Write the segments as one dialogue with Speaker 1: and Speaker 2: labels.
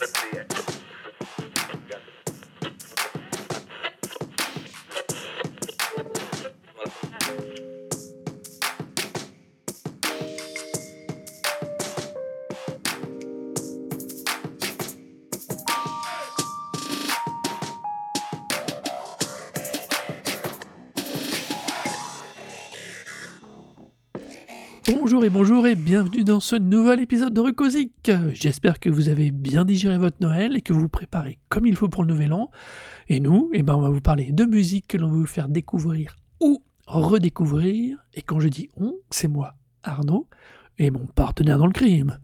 Speaker 1: Let's see it. Bonjour et bonjour et bienvenue dans ce nouvel épisode de Rucosic. J'espère que vous avez bien digéré votre Noël et que vous vous préparez comme il faut pour le nouvel an. Et nous, eh ben, on va vous parler de musique que l'on va vous faire découvrir ou redécouvrir. Et quand je dis on, c'est moi, Arnaud, et mon partenaire dans le crime.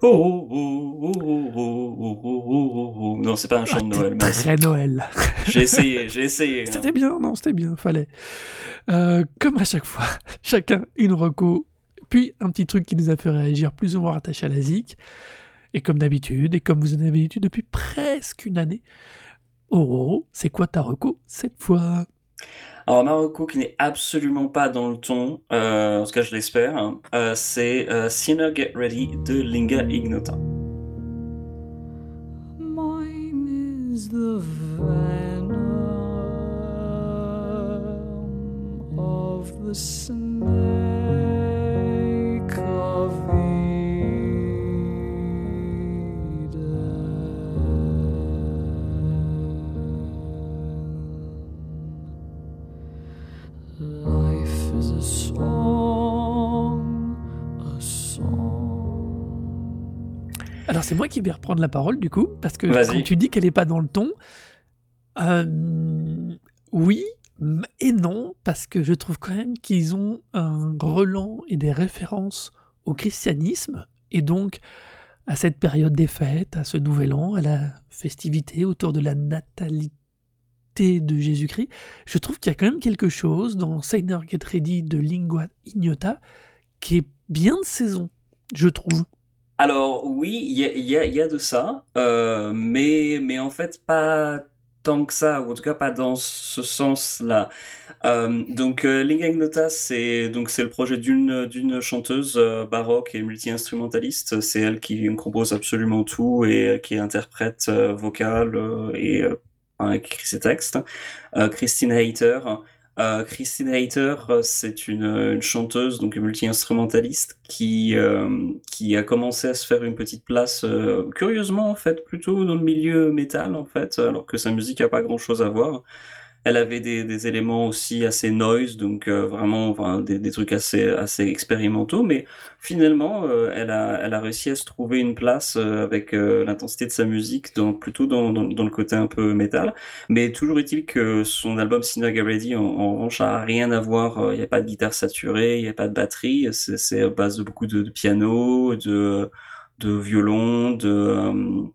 Speaker 2: Oh, oh, oh, oh oh, oh, oh, oh, oh, oh, Non, c'est pas un chant ah, de Noël. Mais...
Speaker 1: Très Noël.
Speaker 2: j'ai essayé, j'ai essayé.
Speaker 1: C'était bien, non, c'était bien, fallait. Euh, comme à chaque fois, chacun une reco puis un petit truc qui nous a fait réagir plus ou moins rattaché à la zik. Et comme d'habitude, et comme vous en avez l'habitude depuis presque une année, oh, c'est quoi ta reco cette fois?
Speaker 2: Alors, Marocco, qui n'est absolument pas dans le ton, euh, en tout cas, je l'espère, hein, euh, c'est euh, Sinner Get Ready de Linga Ignota.
Speaker 3: Mine is the venom of the snake
Speaker 1: c'est moi qui vais reprendre la parole du coup, parce que quand tu dis qu'elle n'est pas dans le ton, euh, oui et non, parce que je trouve quand même qu'ils ont un relan et des références au christianisme, et donc à cette période des fêtes, à ce nouvel an, à la festivité autour de la natalité de Jésus-Christ. Je trouve qu'il y a quand même quelque chose dans Sainer Get Ready de Lingua Ignota qui est bien de saison, je trouve.
Speaker 2: Alors, oui, il y a, de ça, euh, mais, mais en fait, pas tant que ça, ou en tout cas pas dans ce sens-là. Euh, donc, euh, Linga Ignota, c'est donc c'est le projet d'une d'une chanteuse euh, baroque et multi-instrumentaliste. C'est elle qui compose absolument tout et qui interprète vocale et qui écrit ses textes. Christine Hayter. Euh, Christine Hayter, euh, c'est une, une chanteuse, donc multi-instrumentaliste, qui, euh, a commencé à se faire une petite place, euh, curieusement en fait, plutôt dans le milieu métal en fait, alors que sa musique a pas grand-chose à voir. Elle avait des, des éléments aussi assez noise, donc euh, vraiment des, des trucs assez, assez expérimentaux, mais finalement, euh, elle a, elle a réussi à se trouver une place euh, avec l'intensité de sa musique, dans, plutôt dans, dans, le côté un peu métal. Mais toujours est-il que son album Get Ready, en, revanche, a rien à voir. Il n'y a pas de guitare saturée, il n'y a pas de batterie. C'est à base de beaucoup de, piano, de, de violon, de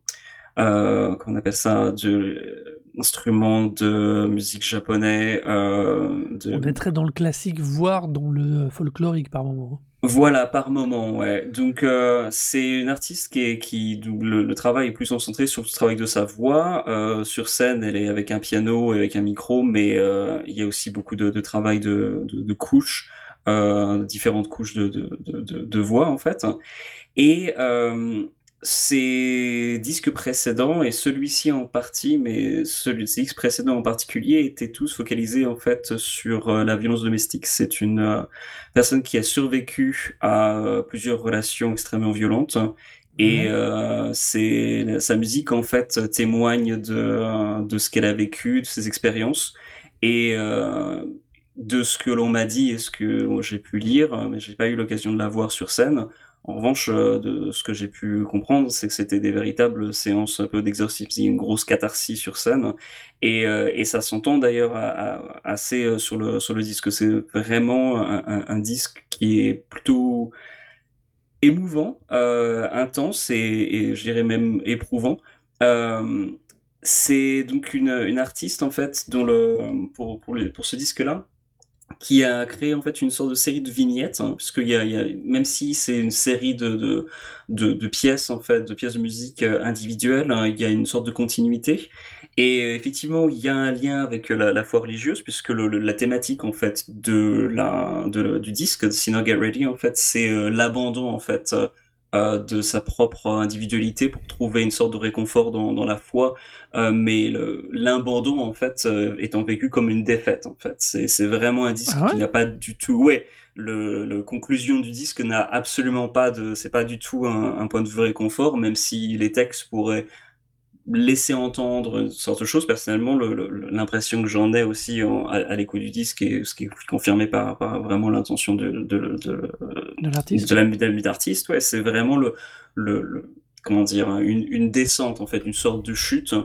Speaker 2: comment on appelle ça, de instruments de musique japonais. Euh, de...
Speaker 1: On est très dans le classique, voire dans le folklorique par moment.
Speaker 2: Voilà, par moment, ouais. Donc, euh, c'est une artiste qui est, qui, donc, le, le travail est plus concentré sur le travail de sa voix. Euh, sur scène, elle est avec un piano et avec un micro, mais euh, il y a aussi beaucoup de, de travail de, de, de couches, différentes couches de voix, en fait. Et ses disques précédents, et celui-ci en partie, mais celui, ces disques précédents en particulier, étaient tous focalisés, en fait, sur euh, la violence domestique. C'est une... euh, personne qui a survécu à euh, plusieurs relations extrêmement violentes. Et euh, c'est sa musique en fait témoigne de, de ce qu'elle a vécu, de ses expériences et euh, de ce que l'on m'a dit et ce que j'ai pu lire, mais j'ai pas eu l'occasion de la voir sur scène. En revanche, euh, de ce que j'ai pu comprendre, c'est que c'était des véritables séances un peu d'exorcisme, une grosse catharsis sur scène, et, euh, ça s'entend d'ailleurs assez euh, sur le sur le disque. C'est vraiment un, disque qui est plutôt émouvant, intense et, je dirais même éprouvant. C'est donc une, artiste en fait pour pour, ce disque-là qui a créé en fait une sorte de série de vignettes, hein, puisqu'il y a, y a, même si c'est une série de, de, pièces en fait, de pièces de musique euh, individuelles, hein, il y a une sorte de continuité. Et effectivement, il y a un lien avec la, foi religieuse, puisque la thématique en fait de la de, du disque de Sinner Get Ready en fait, c'est euh, l'abandon en fait euh, euh, de sa propre individualité pour trouver une sorte de réconfort dans, dans la foi, euh, mais l'abandon en fait euh, étant vécu comme une défaite en fait. C'est vraiment un disque
Speaker 1: Ah
Speaker 2: qui n'a pas du tout, ouais, le, le conclusion du disque n'a absolument pas de, c'est pas du tout un, un point de vue réconfort, même si les textes pourraient laisser entendre une sorte de chose. Personnellement, le- le- l'impression que j'en ai aussi en- à, à l'écoute du disque, et ce qui est confirmé par, par vraiment l'intention de, de, de,
Speaker 1: De l'artiste?
Speaker 2: de d'artiste, ouais, c'est vraiment le, le, le- comment dire, une, une descente en fait, une sorte de chute.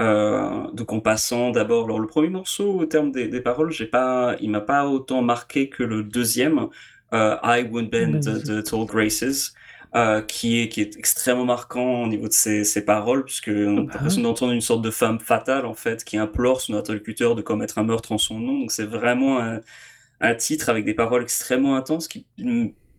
Speaker 2: Euh, donc en passant d'abord, alors le premier morceau au terme des, des paroles, j'ai pas, il m'a pas autant marqué que le deuxième, euh, I Would Bend the, the Tall Graces, euh, qui est qui est extrêmement marquant au niveau de ses, ses paroles, puisque on a
Speaker 1: Bah
Speaker 2: l'impression d'entendre une sorte de femme fatale en fait, qui implore son interlocuteur de commettre un meurtre en son nom. Donc c'est vraiment un, un titre avec des paroles extrêmement intenses qui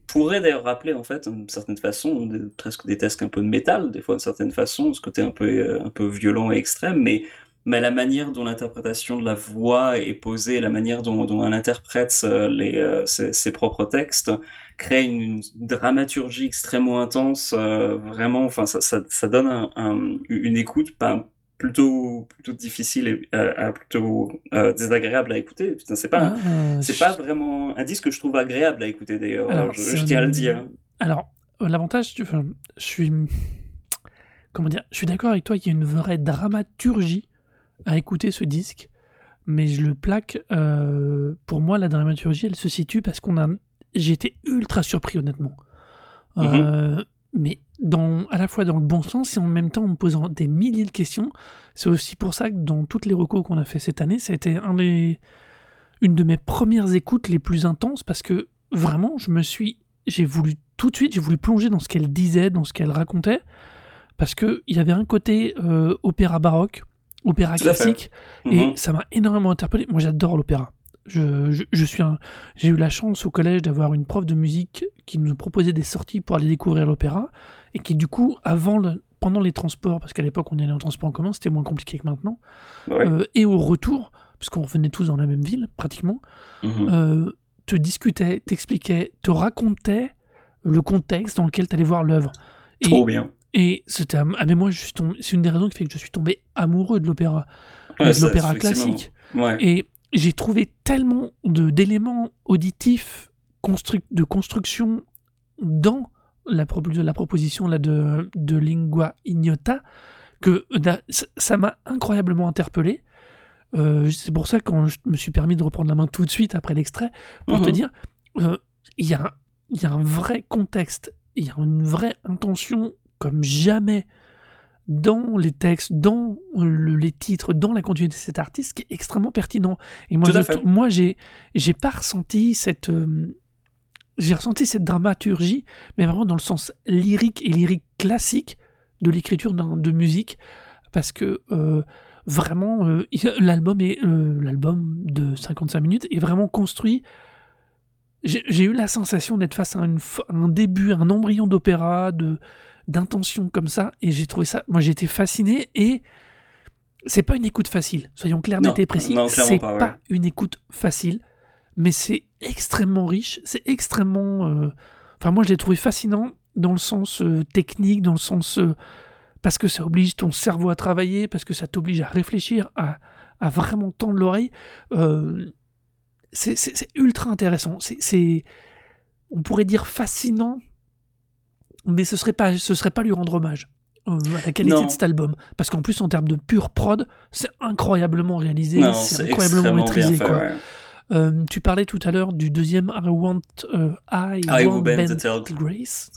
Speaker 2: pourrait d'ailleurs rappeler en fait d'une certaine façon des- presque des textes un peu de métal des fois d'une certaine façon ce côté un peu euh, un peu violent et extrême mais mais la manière dont l'interprétation de la voix est posée la manière dont, dont elle interprète euh, les euh, ses, ses propres textes crée une, dramaturgie extrêmement intense euh, vraiment enfin ça, ça, ça donne un- un- une écoute pas plutôt plutôt difficile et euh, plutôt euh, désagréable à écouter Putain, c'est pas
Speaker 1: Ah,
Speaker 2: c'est
Speaker 1: je-
Speaker 2: pas vraiment un disque que je trouve agréable à écouter d'ailleurs, je, je tiens à le dire.
Speaker 1: Alors, l'avantage, enfin, je suis, comment dire, je suis d'accord avec toi qu'il y a une vraie dramaturgie à écouter ce disque, mais je le plaque. euh, pour moi, la dramaturgie, elle se situe parce qu'on a, j'ai été ultra surpris honnêtement, Euh, mais dans, à la fois dans le bon sens et en même temps en me posant des milliers de questions. C'est aussi pour ça que dans toutes les recos qu'on a fait cette année, ça a été un des, une de mes premières écoutes les plus intenses parce que vraiment, je me suis, j'ai voulu tout de suite, j'ai voulu plonger dans ce qu'elle disait, dans ce qu'elle racontait, parce que il y avait un côté euh, opéra baroque, opéra classique, et
Speaker 2: Mhm.
Speaker 1: ça m'a énormément interpellé. Moi, j'adore l'opéra. Je, je, je suis j'ai eu la chance au collège d'avoir une prof de musique qui nous proposait des sorties pour aller découvrir l'opéra, et qui du coup, avant le, pendant les transports, parce qu'à l'époque on y allait en transport en commun, c'était moins compliqué que maintenant,
Speaker 2: Ouais.
Speaker 1: euh, et au retour, puisqu'on revenait tous dans la même ville pratiquement,
Speaker 2: Mhm.
Speaker 1: euh, te discutait, t'expliquait, te racontait le contexte dans lequel tu allais voir l'œuvre.
Speaker 2: Trop bien.
Speaker 1: Et c'était, ah mais moi je suis tombé, c'est une des raisons qui fait que je suis tombé amoureux de l'opéra,
Speaker 2: Ouais,
Speaker 1: de l'opéra classique.
Speaker 2: Ouais.
Speaker 1: Et j'ai trouvé tellement de d'éléments auditifs constru- de construction dans la, pro- la proposition là, de, de Lingua Ignota que ça- m'a incroyablement interpellé. Euh, c'est pour ça que quand je me suis permis de reprendre la main tout de suite après l'extrait, pour te
Speaker 2: Mhm.
Speaker 1: dire, euh, il y, a un- il y a un vrai contexte, il y a une vraie intention comme jamais dans les textes, dans le- les titres, dans la continuité de cet artiste, qui est extrêmement pertinent. Et moi, je- moi, j'ai, j'ai pas ressenti cette, euh, j'ai ressenti cette dramaturgie, mais vraiment dans le sens lyrique et lyrique classique de l'écriture de musique, parce que euh, vraiment, euh, l'album est, euh, l'album de 55 minutes est vraiment construit. J'ai eu la sensation d'être face à une un début, un embryon d'opéra, de d'intention comme ça, et j'ai trouvé ça. Moi, j'ai été fasciné et c'est pas une écoute facile. Soyons clairs, nets et précis. C'est
Speaker 2: pas,
Speaker 1: pas, une écoute facile, mais c'est extrêmement riche. C'est extrêmement. euh, Enfin, moi, je l'ai trouvé fascinant dans le sens euh, technique, dans le sens euh, parce que ça oblige ton cerveau à travailler, parce que ça t'oblige à réfléchir, à, à vraiment tendre l'oreille. C'est c'est- c'est ultra intéressant. C'est- C'est, on pourrait dire fascinant, mais ce serait pas, ce serait pas lui rendre hommage euh, à la qualité
Speaker 2: Non.
Speaker 1: de cet album. Parce qu'en plus, en termes de pure prod, c'est incroyablement réalisé, c'est incroyablement maîtrisé.
Speaker 2: fait.
Speaker 1: quoi.
Speaker 2: ouais.
Speaker 1: Euh, tu parlais tout à l'heure du deuxième I Want, euh, I,
Speaker 2: I
Speaker 1: Want
Speaker 2: Will Bend.
Speaker 1: Grace.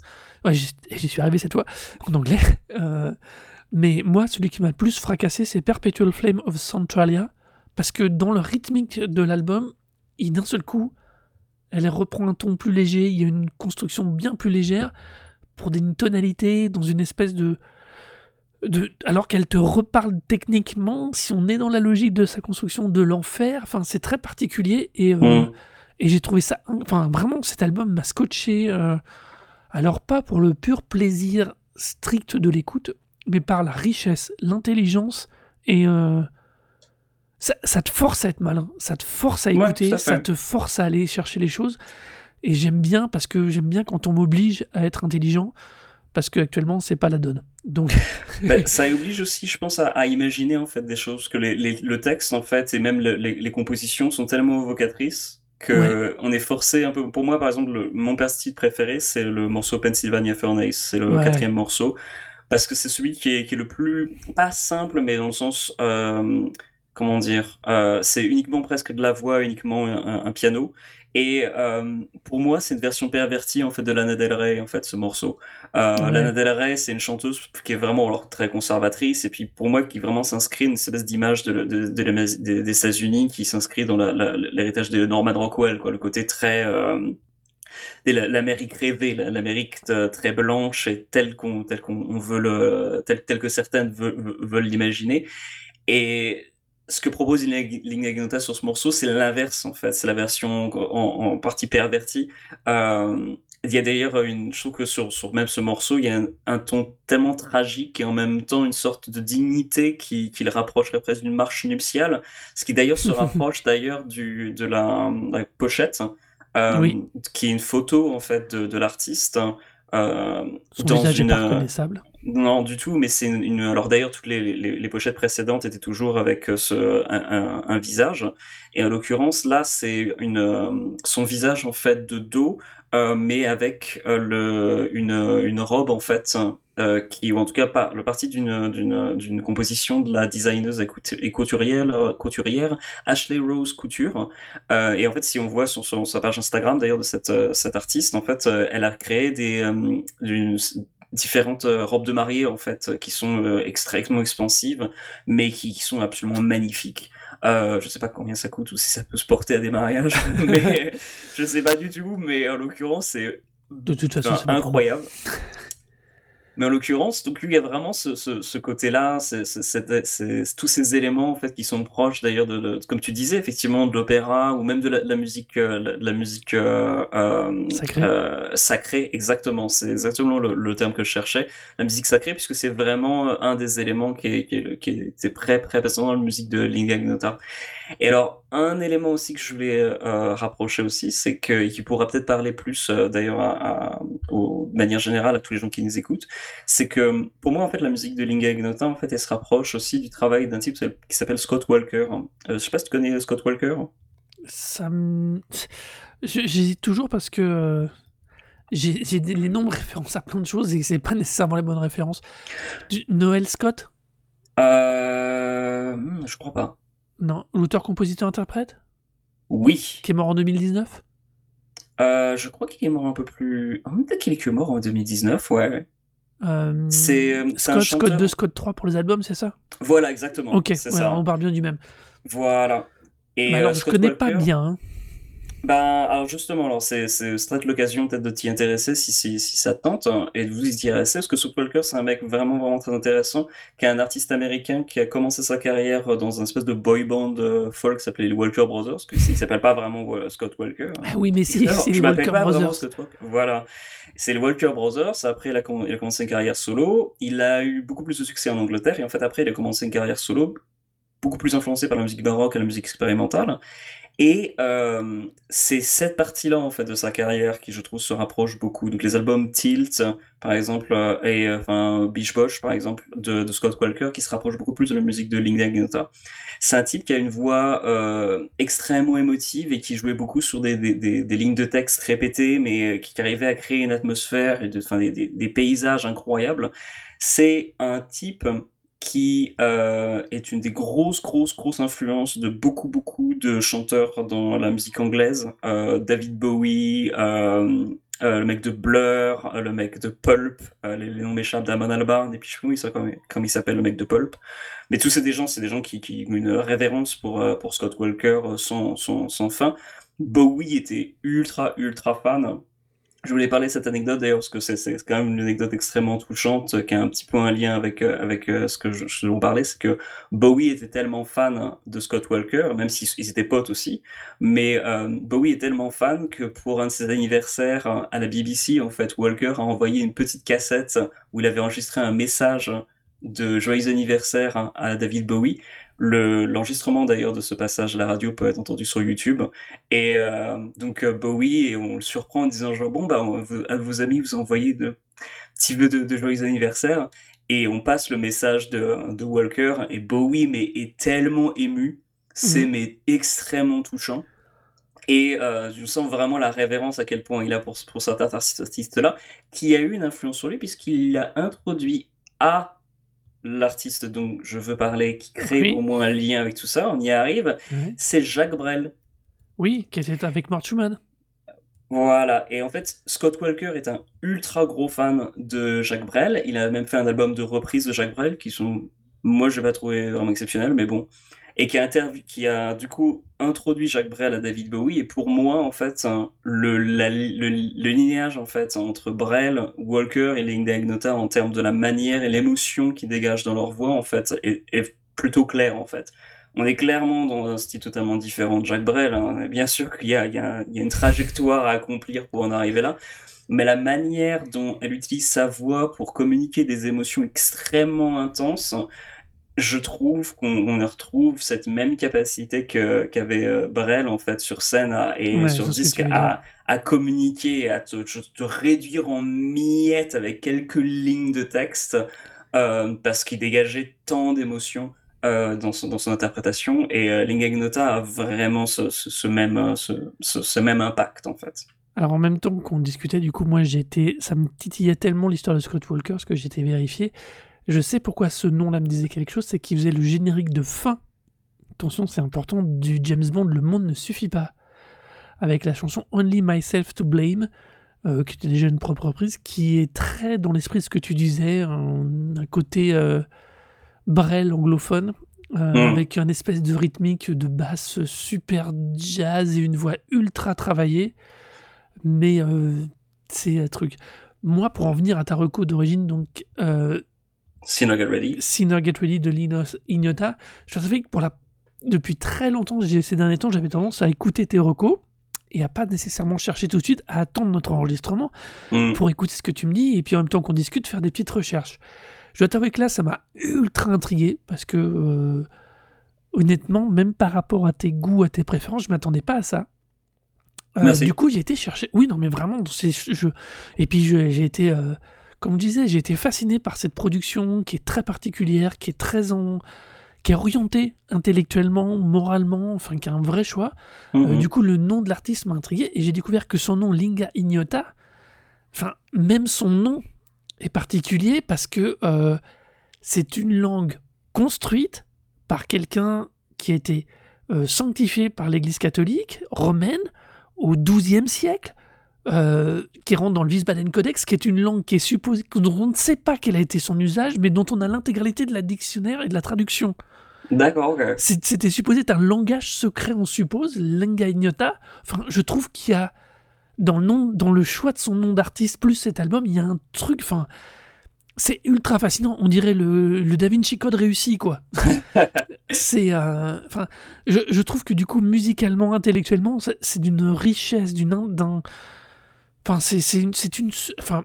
Speaker 1: Ouais, j'y j'y suis arrivé cette fois en anglais. Euh, mais moi, celui qui m'a le plus fracassé, c'est Perpetual Flame of Centralia. Parce que dans le rythmique de l'album, il- d'un seul coup, elle reprend un ton plus léger, il y a une construction bien plus légère, pour des tonalités, dans une espèce de. de alors qu'elle te reparle techniquement, si on est dans la logique de sa construction de l'enfer, enfin, c'est très particulier. Et. euh,
Speaker 2: Mhm.
Speaker 1: et j'ai trouvé ça. Enfin, vraiment, cet album m'a scotché. euh, alors, pas pour le pur plaisir strict de l'écoute, mais par la richesse, l'intelligence et. euh, ça, ça te force à être malin, ça te force à écouter, ça te force à aller chercher les choses. Et j'aime bien parce que j'aime bien quand on m'oblige à être intelligent. parce qu'actuellement, c'est pas la donne. Donc,
Speaker 2: Bah, ça oblige aussi, je pense, à, à imaginer en fait des choses que les, les- le texte en fait et même le- les, les compositions sont tellement évocatrices que
Speaker 1: Ouais.
Speaker 2: on est forcé un peu. Pour moi, par exemple, le- mon pastille préféré, c'est le morceau Pennsylvania Furnace, c'est le
Speaker 1: Ouais.
Speaker 2: quatrième morceau parce que c'est celui qui est, qui est le plus pas simple, mais dans le sens euh, comment dire, euh, c'est uniquement presque de la voix, uniquement un, un piano. Et euh, pour moi, c'est une version pervertie en fait de Lana Del Rey en fait ce morceau. Euh,
Speaker 1: Ouais.
Speaker 2: Lana Del Rey, c'est une chanteuse qui est vraiment alors, très conservatrice et puis pour moi qui vraiment s'inscrit une espèce d'image de, de, des, des États-Unis qui s'inscrit dans l'héritage de Norman Rockwell, quoi, le côté très euh, l'Amérique rêvée, la- l'Amérique euh, très blanche et telle qu'on on veut le telle, telle que certaines veulent, veulent l'imaginer. Et ce que propose Lignagnotta sur ce morceau, c'est l'inverse en fait, c'est la version en, en partie pervertie. Euh, il y a d'ailleurs une, je trouve que sur, sur même ce morceau, il y a un, un ton tellement tragique et en même temps une sorte de dignité qui, qui le rapprocherait presque d'une marche nuptiale, ce qui d'ailleurs se rapproche d'ailleurs du de la, la pochette, euh,
Speaker 1: Oui.
Speaker 2: qui est une photo en fait de, de l'artiste. Euh,
Speaker 1: Son
Speaker 2: dans
Speaker 1: visage
Speaker 2: une,
Speaker 1: est pas reconnaissable.
Speaker 2: Non, du tout, mais c'est une, Alors d'ailleurs, toutes les, les, pochettes précédentes étaient toujours avec euh, ce, un, visage. Et en l'occurrence, là, c'est une, euh, son visage en fait de dos, euh, mais avec le, une, une robe en fait, qui, ou en tout cas pas, le parti d'une, composition de la designeuse et coutu- et couturière, couturière Ashley Rose Couture. Et en fait, si on voit sur, sa page Instagram d'ailleurs de cette, cette artiste, en fait, elle a créé des, différentes euh, robes de mariée en fait euh, qui sont euh, extrêmement expansives mais qui, qui sont absolument magnifiques. Euh, je sais pas combien ça coûte ou si ça peut se porter à des mariages, mais je sais pas du tout. Mais en l'occurrence, c'est
Speaker 1: De toute façon,
Speaker 2: incroyable. Mais en l'occurrence, donc lui, il y a vraiment ce, ce, ce côté-là, c'est, c'est, c'est- c'est- tous ces éléments en fait qui sont proches d'ailleurs de, de- comme tu disais, effectivement, de l'opéra ou même de la, de la musique, euh, la, de la musique euh, euh,
Speaker 1: Sacrée.
Speaker 2: euh, sacrée, exactement. C'est exactement le, le terme que je cherchais, la musique sacrée, puisque c'est vraiment euh, un des éléments qui, est, qui, est, qui était très très présent dans la musique de Lingagnota. Et alors, un élément aussi que je voulais euh, rapprocher aussi, c'est que, et qui pourra peut-être parler plus euh, d'ailleurs à, à- au- de manière générale à tous les gens qui nous écoutent, c'est que pour moi, en fait, la musique de Linga Ignota, en fait, elle se rapproche aussi du travail d'un type qui s'appelle Scott Walker. Euh, je sais pas si tu connais Scott Walker.
Speaker 1: Ça me- J'hésite toujours parce que euh, j'ai les noms me référencent à plein de choses et c'est pas nécessairement les bonnes références. Du- Noël Scott?
Speaker 2: Euh, hmm, je crois pas.
Speaker 1: Non, l'auteur, compositeur, interprète?
Speaker 2: Oui.
Speaker 1: Qui est mort en 2019
Speaker 2: Euh, je crois qu'il est mort un peu plus. Ah, Peut-être qu'il est mort en 2019, ouais.
Speaker 1: Euh,
Speaker 2: C'est euh,
Speaker 1: Scott, Scott
Speaker 2: chanteur.
Speaker 1: 2, Scott 3 pour les albums, c'est ça?
Speaker 2: Voilà, exactement.
Speaker 1: Ok,
Speaker 2: ça.
Speaker 1: on parle bien du même.
Speaker 2: Voilà. Et
Speaker 1: Mais
Speaker 2: euh,
Speaker 1: alors, je
Speaker 2: Scott
Speaker 1: connais pas bien. hein.
Speaker 2: Ben, alors justement, alors c'est peut-être l'occasion peut-être de t'y intéresser si, si, si ça te tente hein, et de vous y intéresser parce que Scott Walker c'est un mec vraiment vraiment très intéressant qui est un artiste américain qui a commencé sa carrière dans un espèce de boy band euh, folk qui s'appelait les Walker Brothers parce qu'il s'appelle pas vraiment euh, Scott Walker. hein.
Speaker 1: Ah oui, mais si, c'est
Speaker 2: je
Speaker 1: les Walker
Speaker 2: pas
Speaker 1: Brothers.
Speaker 2: Scott Walker. Voilà. C'est les Walker Brothers. Après, il a, il a commencé une carrière solo. Il a eu beaucoup plus de succès en Angleterre. Et en fait, après, il a commencé une carrière solo, beaucoup plus influencée par la musique baroque et la musique expérimentale. Et euh, c'est cette partie-là, en fait, de sa carrière qui, je trouve, se rapproche beaucoup. Donc, les albums Tilt, par exemple, euh, et euh, enfin, Beach Bosch, par exemple, de, de Scott Walker, qui se rapproche beaucoup plus de la musique de Linda Gnota. C'est un type qui a une voix euh, extrêmement émotive et qui jouait beaucoup sur des, des, des, des lignes de texte répétées, mais euh, qui arrivait à créer une atmosphère et de, des, des paysages incroyables. C'est un type qui euh, est une des grosses, grosses, grosses influences de beaucoup, beaucoup de chanteurs dans la musique anglaise. Euh, David Bowie, euh, le mec de Blur, le mec de Pulp, les, noms m'échappent d'Amon Albarn, et puis je sais pas comment il s'appelle- le mec de Pulp. Mais tous ces gens, c'est des gens qui, qui ont une révérence pour, pour Scott Walker sans, sans fin. Bowie était ultra, ultra fan. Je voulais parler de cette anecdote d'ailleurs parce que c'est quand même une anecdote extrêmement touchante qui a un petit peu un lien avec euh, avec euh, ce que je, je vous parlais, c'est que Bowie était tellement fan de Scott Walker, même s'ils ils étaient potes aussi, mais euh, Bowie est tellement fan que pour un de ses anniversaires à la BBC, en fait, Walker a envoyé une petite cassette où il avait enregistré un message de joyeux anniversaire à David Bowie. Le, l'enregistrement d'ailleurs de ce passage à la radio peut être entendu sur YouTube. Et euh, donc euh, Bowie, et on le surprend en disant genre bon bah on- à vos amis vous envoyez de petit vœu de, de joyeux anniversaire. Et on passe le message de, de Walker et Bowie mais est tellement ému, c'est
Speaker 1: Mmh.
Speaker 2: mais extrêmement touchant. Et euh, je sens vraiment la révérence à quel point il a pour, pour cet artiste-là, qui a eu une influence sur lui puisqu'il l'a introduit à l'artiste dont je veux parler, qui crée
Speaker 1: Oui.
Speaker 2: au moins un lien avec tout ça, on y arrive, c'est Jacques Brel.
Speaker 1: Oui, qui était avec Mort Schumann.
Speaker 2: Voilà, et en fait, Scott Walker est un ultra gros fan de Jacques Brel. Il a même fait un album de reprises de Jacques Brel qui sont, moi, je vais pas trouver vraiment exceptionnels, mais bon. Et qui a, qui a du coup introduit Jacques Brel à David Bowie. Et pour moi, en fait, hein, le, la- le, le lignage en fait entre Brel, Walker et Linda Ignota en termes de la manière et l'émotion qu'ils dégagent dans leur voix, en fait, est, plutôt clair, en fait. On est clairement dans un style totalement différent de Jacques Brel. hein. Bien sûr qu'il y y, y a une trajectoire à accomplir pour en arriver là, mais la manière dont elle utilise sa voix pour communiquer des émotions extrêmement intenses, je trouve qu'on retrouve cette même capacité qu'avait euh, Brel en fait sur scène à- et
Speaker 1: Ouais,
Speaker 2: sur disque à, à communiquer, à te, te réduire en miettes avec quelques lignes de texte euh, parce qu'il dégageait tant d'émotions euh, dans, son, dans son interprétation et euh, Linga Ignota a vraiment ce, ce, ce même, ce même impact en fait.
Speaker 1: Alors en même temps qu'on discutait, du coup, moi j'étais, ça me titillait tellement l'histoire de Scott Walker, ce que j'étais vérifié. Je sais pourquoi ce nom-là me disait quelque chose, c'est qu'il faisait le générique de fin. Attention, c'est important, du James Bond, Le Monde ne suffit pas. Avec la chanson Only Myself to Blame, euh, qui était déjà une propre reprise, qui est très dans l'esprit de ce que tu disais, un, un côté euh, Brel anglophone, euh,
Speaker 2: Mm.
Speaker 1: avec un espèce de rythmique de basse super jazz et une voix ultra travaillée. Mais c'est un truc. Moi, pour en venir à ta reco d'origine, donc euh,
Speaker 2: Sinner Get Ready.
Speaker 1: Sinner Get Ready de Linos Ignota, je savais que pour la... depuis très longtemps, ces derniers temps, j'avais tendance à écouter tes recos et à pas nécessairement chercher tout de suite, à attendre notre enregistrement
Speaker 2: Mm.
Speaker 1: pour écouter ce que tu me dis et puis en même temps qu'on discute, faire des petites recherches. Je dois t'avouer que là, ça m'a ultra intrigué parce que euh, honnêtement, même par rapport à tes goûts, à tes préférences, je m'attendais pas à ça. Euh, du coup, j'ai été chercher. Oui, non, mais vraiment, je... et puis j'ai été, euh, comme je disais, j'ai été fasciné par cette production qui est très particulière, qui est très en, qui est orientée intellectuellement, moralement, enfin, qui a un vrai choix. Euh,
Speaker 2: Mhm.
Speaker 1: du coup, le nom de l'artiste m'a intrigué et j'ai découvert que son nom, Linga Ignota, enfin, même son nom est particulier parce que euh, c'est une langue construite par quelqu'un qui a été euh, sanctifié par l'Église catholique romaine au XIIe siècle, euh, qui rentre dans le Wiesbaden Codex, qui est une langue qui est supposée, dont on ne sait pas quel a été son usage, mais dont on a l'intégralité de la dictionnaire et de la traduction.
Speaker 2: D'accord, ok.
Speaker 1: C'est- C'était supposé être un langage secret, on suppose, lingua ignota. Enfin, je trouve qu'il y a, dans le, nom, dans le choix de son nom d'artiste, plus cet album, il y a un truc, enfin, c'est ultra fascinant. On dirait le, le Da Vinci Code réussi, quoi. c'est, euh, enfin, je, je trouve que du coup, musicalement, intellectuellement, c'est c'est d'une richesse, d'une, d'un, enfin, c'est, une, enfin,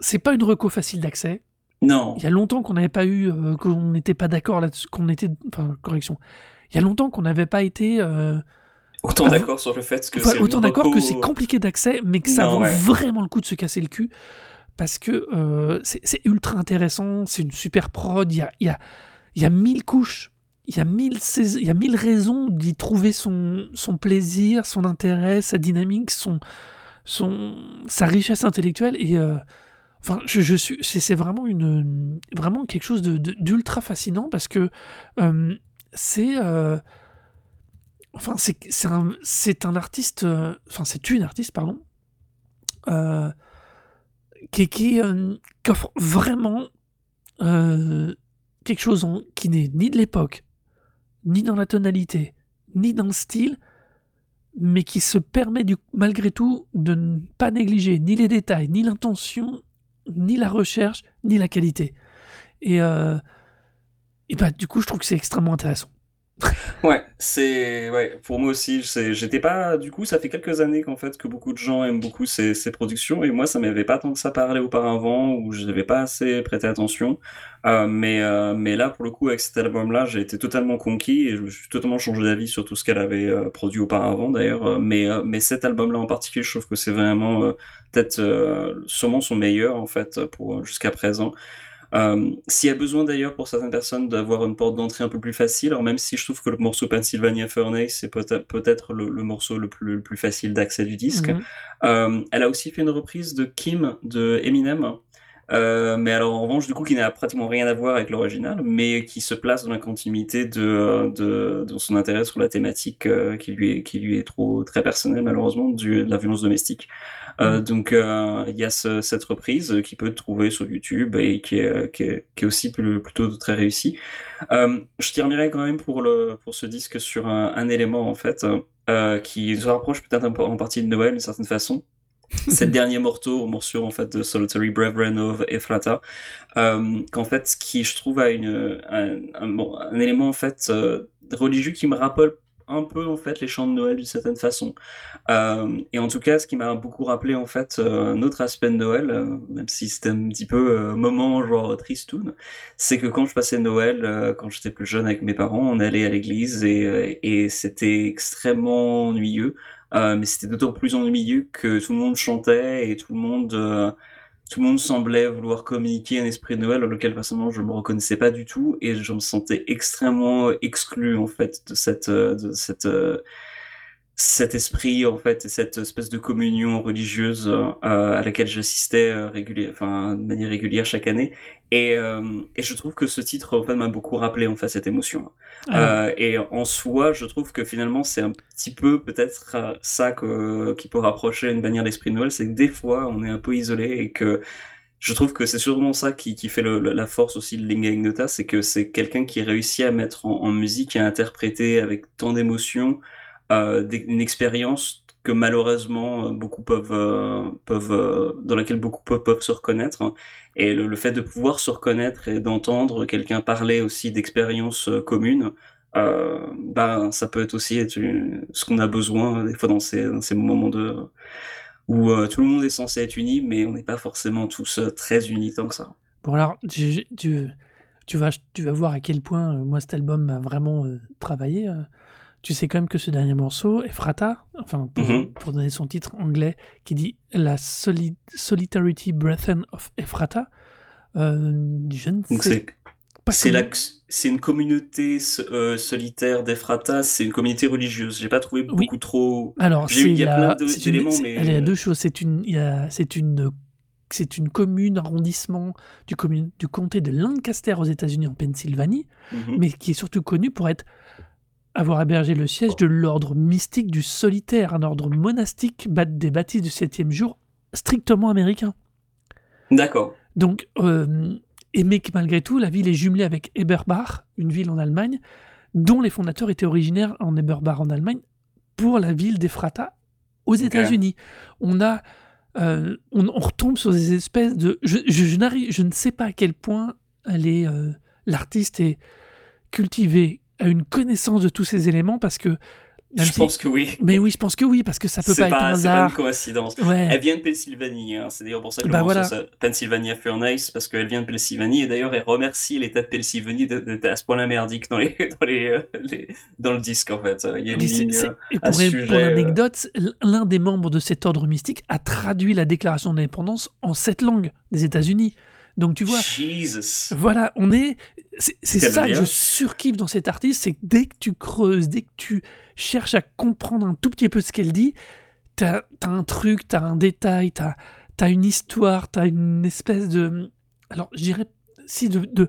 Speaker 1: c'est pas une reco facile d'accès.
Speaker 2: Non.
Speaker 1: Il y a longtemps qu'on n'avait pas eu, euh, qu'on n'était pas d'accord là-dessus, qu'on était, enfin, correction. Il y a longtemps qu'on n'avait pas été euh,
Speaker 2: Autant d'accord sur le fait que
Speaker 1: enfin,
Speaker 2: c'est
Speaker 1: autant d'accord que c'est compliqué d'accès, mais que ça
Speaker 2: Non,
Speaker 1: vaut
Speaker 2: ouais.
Speaker 1: vraiment le coup de se casser le cul parce que euh, c'est ultra intéressant, c'est une super prod, il y a, y, a, y a mille couches, il y a mille, il y a mille raisons d'y trouver son, son plaisir, son intérêt, sa dynamique, son, son, sa richesse intellectuelle et euh, c'est vraiment une quelque chose d'ultra fascinant parce que euh, c'est euh, c'est un artiste enfin c'est une artiste pardon qui qui, offre vraiment quelque chose qui n'est ni de l'époque ni dans la tonalité ni dans le style mais qui se permet malgré tout de ne pas négliger ni les détails, ni l'intention, ni la recherche, ni la qualité. Et, euh, bah, du coup, je trouve que c'est extrêmement intéressant.
Speaker 2: Ouais, c'est ouais, pour moi aussi, j'étais pas du coup, ça fait quelques années qu'en fait que beaucoup de gens aiment beaucoup ces ces productions et moi ça m'avait pas tant que ça parlé auparavant ou je n'avais pas assez prêté attention. Heu, mais heu, mais là pour le coup avec cet album-là, j'ai été totalement conquis et je me suis totalement changé d'avis sur tout ce qu'elle avait, heu, produit auparavant d'ailleurs, mais mais cet album-là en particulier, je trouve que c'est vraiment, peut-être, sûrement son meilleur en fait, pour jusqu'à présent. Euh, s'il y a besoin d'ailleurs pour certaines personnes d'avoir une porte d'entrée un peu plus facile, alors même si je trouve que le morceau Pennsylvania Furnace c'est peut-être le, le morceau le plus, le plus facile d'accès du disque.
Speaker 1: Mhm.
Speaker 2: Euh, elle a aussi fait une reprise de Kim de Eminem. Euh, mais alors en revanche du coup qui n'a pratiquement rien à voir avec l'original mais qui se place dans la continuité de, de, de son intérêt sur la thématique euh, qui lui est qui lui est trop très personnelle malheureusement du, de la violence domestique euh,
Speaker 1: Mhm.
Speaker 2: donc euh, il y a ce- cette reprise qui peut être trouvée sur YouTube et qui est, qui est, qui est aussi plus- plutôt très réussie. Euh, je terminerai quand même pour, le, pour ce disque sur un, un élément en fait qui se rapproche peut-être en partie de Noël d'une certaine façon. C'est le dernier morceau, morceau en fait de Solitary Brethren of Ephrata, qu'en fait qui je trouve a une un, un, élément en fait religieux qui me rappelle un peu en fait les chants de Noël d'une certaine façon. Euh, et en tout cas, ce qui m'a beaucoup rappelé en fait euh, un autre aspect de Noël, euh, même si c'était un petit peu moment genre tristoun, c'est que quand je passais Noël, quand j'étais plus jeune avec mes parents, on allait à l'église et, c'était extrêmement ennuyeux. Mais c'était d'autant plus ennuyeux que tout le monde chantait et tout le monde tout le monde semblait vouloir communiquer un esprit de Noël dans lequel personnellement je me reconnaissais pas du tout et je me sentais extrêmement exclu en fait de cette euh, de cette euh, cet esprit en fait et cette espèce de communion religieuse euh, à laquelle j'assistais euh, enfin de manière régulière chaque année. Et, euh, et je trouve que ce titre en fait m'a beaucoup rappelé en fait cette émotion. Euh, et en soi je trouve que finalement c'est un petit peu peut-être euh, ça que, qui peut rapprocher une bannière d'esprit de Noël c'est que des fois on est un peu isolé et que je trouve que c'est sûrement ça qui, qui fait le- la force aussi de Linga Ignota, c'est que c'est quelqu'un qui réussit à mettre en, en musique et à interpréter avec tant d'émotion euh, une expérience que malheureusement euh, beaucoup peuvent, euh, peuvent euh, dans laquelle beaucoup peuvent, se reconnaître. Et le, fait de pouvoir se reconnaître et d'entendre quelqu'un parler aussi d'expériences communes, euh, ben ça peut être aussi être ce qu'on a besoin des fois dans ces, moments de où tout le monde est censé être uni, mais on n'est pas forcément tous très unis tant que ça.
Speaker 1: bon alors, tu, tu, tu vas, tu vas voir à quel point moi cet album m'a vraiment travaillé. Euh. Tu sais quand même que ce dernier morceau, Ephrata, enfin pour,
Speaker 2: Mhm.
Speaker 1: pour donner son titre anglais, qui dit la soli- Solidarity Brethren of Ephrata, euh, je ne sais pas
Speaker 2: c'est c'est une communauté euh, solitaire d'Ephrata, c'est une communauté religieuse. J'ai pas trouvé
Speaker 1: Oui.
Speaker 2: beaucoup trop.
Speaker 1: Alors,
Speaker 2: il y a
Speaker 1: la-
Speaker 2: plein d'éléments, mais-
Speaker 1: il y a deux choses. C'est une, il y a- c'est une, c'est une commune, arrondissement du, commune, du comté de Lancaster aux États-Unis en Pennsylvanie,
Speaker 2: Mhm.
Speaker 1: mais qui est surtout connu pour être avoir hébergé le siège de l'ordre mystique du solitaire, un ordre monastique bat- des baptistes du septième jour, strictement américain.
Speaker 2: D'accord.
Speaker 1: Donc, euh, et mais que malgré tout, la ville est jumelée avec Eberbach, une ville en Allemagne, dont les fondateurs étaient originaires en Eberbach en Allemagne, pour la ville d'Ephrata aux
Speaker 2: Ok.
Speaker 1: États-Unis. On a, euh, on, on retombe sur des espèces de, je, je, je n'arrive, je ne sais pas à quel point elle est, euh, l'artiste est cultivé, a une connaissance de tous ces éléments parce que, même
Speaker 2: Je
Speaker 1: si-
Speaker 2: pense que oui.
Speaker 1: mais oui, je pense que oui parce que ça peut pas être un
Speaker 2: c'est pas une
Speaker 1: hasard.
Speaker 2: coïncidence.
Speaker 1: Ouais.
Speaker 2: Elle vient de Pennsylvanie, hein. c'est d'ailleurs pour ça que
Speaker 1: Bah
Speaker 2: morceau
Speaker 1: voilà.
Speaker 2: s'appelle Pennsylvania Furnace, parce qu'elle vient de Pennsylvanie, et d'ailleurs elle remercie l'État de Pennsylvanie d'être à ce point-là merdique dans, les, dans, les, euh, les- dans le disque en fait. Il y a une ligne, euh,
Speaker 1: et pour, pour
Speaker 2: euh,
Speaker 1: l'anecdote, l'un des membres de cet ordre mystique a traduit la déclaration d'indépendance en sept langues des États-Unis. Donc tu vois,
Speaker 2: Jesus.
Speaker 1: voilà, on est. C'est ça que je surkiffe dans cet artiste, c'est que dès que tu creuses, dès que tu cherches à comprendre un tout petit peu ce qu'elle dit, t'as as un truc, t'as un détail, t'as as une histoire, t'as une espèce de. Alors, je dirais, si, de, de,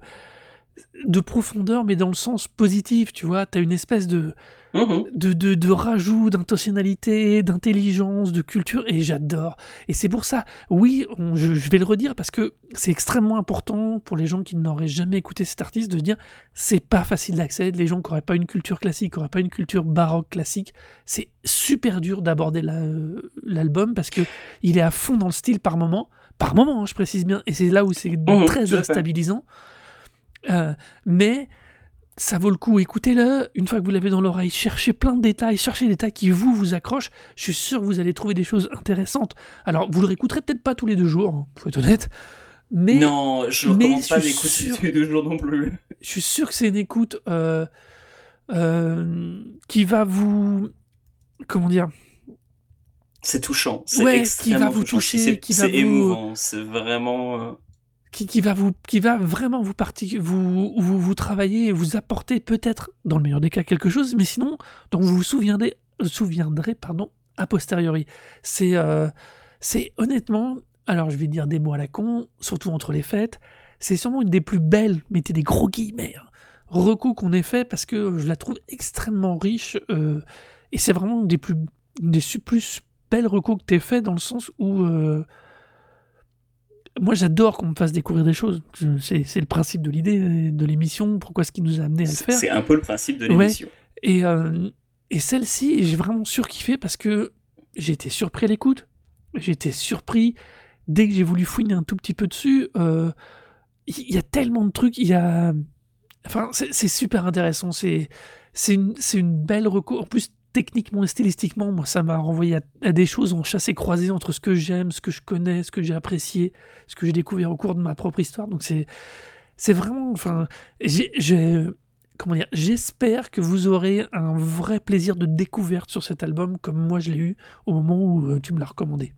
Speaker 1: de profondeur, mais dans le sens positif, tu vois, t'as une espèce de
Speaker 2: Mhm.
Speaker 1: de, de, de rajout d'intentionnalité, d'intelligence, de culture, et j'adore. Et c'est pour ça, oui, on- je, je vais le redire parce que c'est extrêmement important pour les gens qui n'auraient jamais écouté cet artiste de dire c'est pas facile d'accès, les gens qui n'auraient pas une culture classique, qui n'auraient pas une culture baroque classique, c'est super dur d'aborder la- l'album parce que il est à fond dans le style par moment, par moment, hein, je précise bien, et c'est là où c'est
Speaker 2: Mhm,
Speaker 1: très déstabilisant. Euh, mais ça vaut le coup, écoutez-le. Une fois que vous l'avez dans l'oreille, cherchez plein de détails, cherchez des détails qui vous vous accrochent. Je suis sûr que vous allez trouver des choses intéressantes. Alors, vous le réécouterez peut-être pas tous les deux jours, hein, faut être honnête. Mais
Speaker 2: Non, je ne recommande pas d'écouter tous les deux jours non plus.
Speaker 1: je suis sûr que c'est une écoute euh, euh, qui va vous. Comment dire?
Speaker 2: C'est touchant, c'est
Speaker 1: Ouais, qui va vous toucher,
Speaker 2: C'est
Speaker 1: qui va
Speaker 2: c'est
Speaker 1: vous-
Speaker 2: émouvant, c'est vraiment...
Speaker 1: qui, va vous qui va vraiment vous parti vous, vous travailler et vous apporter peut-être dans le meilleur des cas quelque chose mais sinon dont vous vous souviendrez souviendrez pardon a posteriori. C'est euh, honnêtement alors je vais dire des mots à la con surtout entre les fêtes c'est sûrement une des plus belles mettez des gros guillemets hein, recos qu'on ait fait parce que je la trouve extrêmement riche euh, et c'est vraiment une des plus des plus belles recos que t'aies fait dans le sens où euh, moi, j'adore qu'on me fasse découvrir des choses. C'est le principe de l'idée de l'émission. Pourquoi ce qui nous a amené à le faire
Speaker 2: c'est un peu le principe de
Speaker 1: Ouais.
Speaker 2: l'émission.
Speaker 1: Et, euh, et celle-ci, j'ai vraiment surkiffé parce que j'ai été surpris à l'écoute. J'ai été surpris dès que j'ai voulu fouiner un tout petit peu dessus. euh, Il y a tellement de trucs. Il y a. Enfin, c'est super intéressant. C'est c'est une, c'est une belle reco. En plus, techniquement et stylistiquement, moi, ça m'a renvoyé à, des choses en chassé croisé entre ce que j'aime, ce que je connais, ce que j'ai apprécié, ce que j'ai découvert au cours de ma propre histoire. Donc, c'est c'est vraiment. Enfin, Comment dire J'espère que vous aurez un vrai plaisir de découverte sur cet album, comme moi je l'ai eu au moment où euh, tu me l'as recommandé.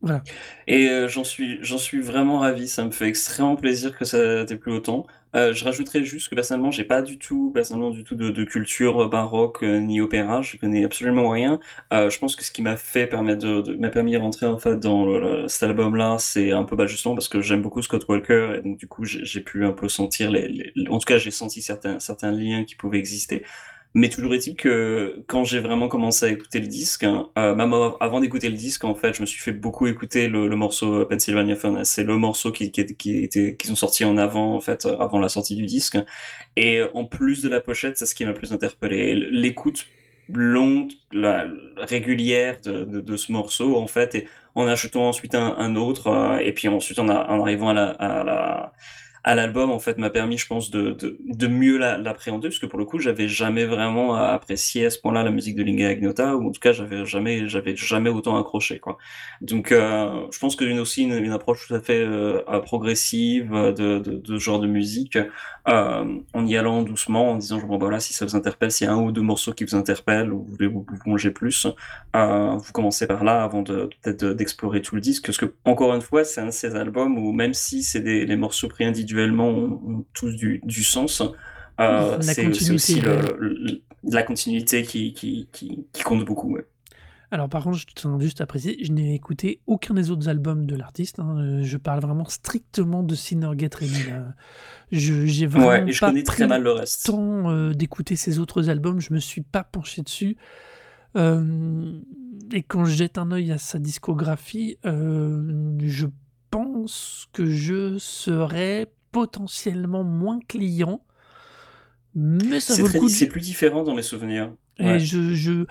Speaker 1: Voilà.
Speaker 2: Et euh, j'en suis, j'en suis vraiment ravi. Ça me fait extrêmement plaisir que ça t'ait plu autant. Euh, je rajouterais juste que personnellement, j'ai pas du tout, personnellement du tout de, culture euh, baroque euh, ni opéra. Je connais absolument rien. Je pense que ce qui m'a fait permettre de, m'a permis de rentrer en fait dans cet album-là, c'est un peu bah, justement parce que j'aime beaucoup Scott Walker et donc du coup j'ai pu un peu sentir les- en tout cas j'ai senti certains certains liens qui pouvaient exister. Mais toujours est-il que quand j'ai vraiment commencé à écouter le disque, hein, euh, avant d'écouter le disque, en fait, je me suis fait beaucoup écouter le, morceau euh, Pennsylvania Furnace. C'est le morceau qui, qui, qui était, qui sont sortis en avant, en fait, euh, avant la sortie du disque. Et en plus de la pochette, c'est ce qui m'a le plus interpellé. L'écoute longue, la, régulière de, ce morceau, en fait, et en achetant ensuite un, autre, et puis ensuite en, arrivant à la, à l'album, en fait, m'a permis, je pense, de, de, mieux la- l'appréhender, parce que pour le coup, j'avais jamais vraiment apprécié à ce point-là la musique de Linga Agnota, ou en tout cas, j'avais jamais, j'avais jamais autant accroché, quoi. Donc, euh, je pense qu'une aussi une, une approche tout à fait euh, progressive de, de, ce genre de musique, euh, en y allant doucement, en disant, bon, bah voilà, si ça vous interpelle, s'il y a un ou deux morceaux qui vous interpellent, ou vous voulez vous, plonger plus, vous commencez par là avant de peut-être de- d'explorer tout le disque, parce que, encore une fois, c'est un de ces albums où, même si c'est des, les morceaux pris individuellement ont, ont tous du, du sens, euh, c'est aussi le, le- la continuité qui, qui, qui, qui compte beaucoup, ouais.
Speaker 1: Alors par contre, je tiens juste à préciser, je n'ai écouté aucun des autres albums de l'artiste. hein. Euh, Je parle vraiment strictement de Sinner Get Ready. Je j'ai vraiment
Speaker 2: Ouais, je
Speaker 1: pas
Speaker 2: connais très mal
Speaker 1: le
Speaker 2: le reste.
Speaker 1: temps euh, d'écouter ses autres albums. Je me suis pas penché dessus. Euh, et quand je jette un œil à sa discographie, euh, je pense que je serais potentiellement moins client, mais ça vaut le coup.
Speaker 2: c'est plus différent dans mes souvenirs.
Speaker 1: et je, je,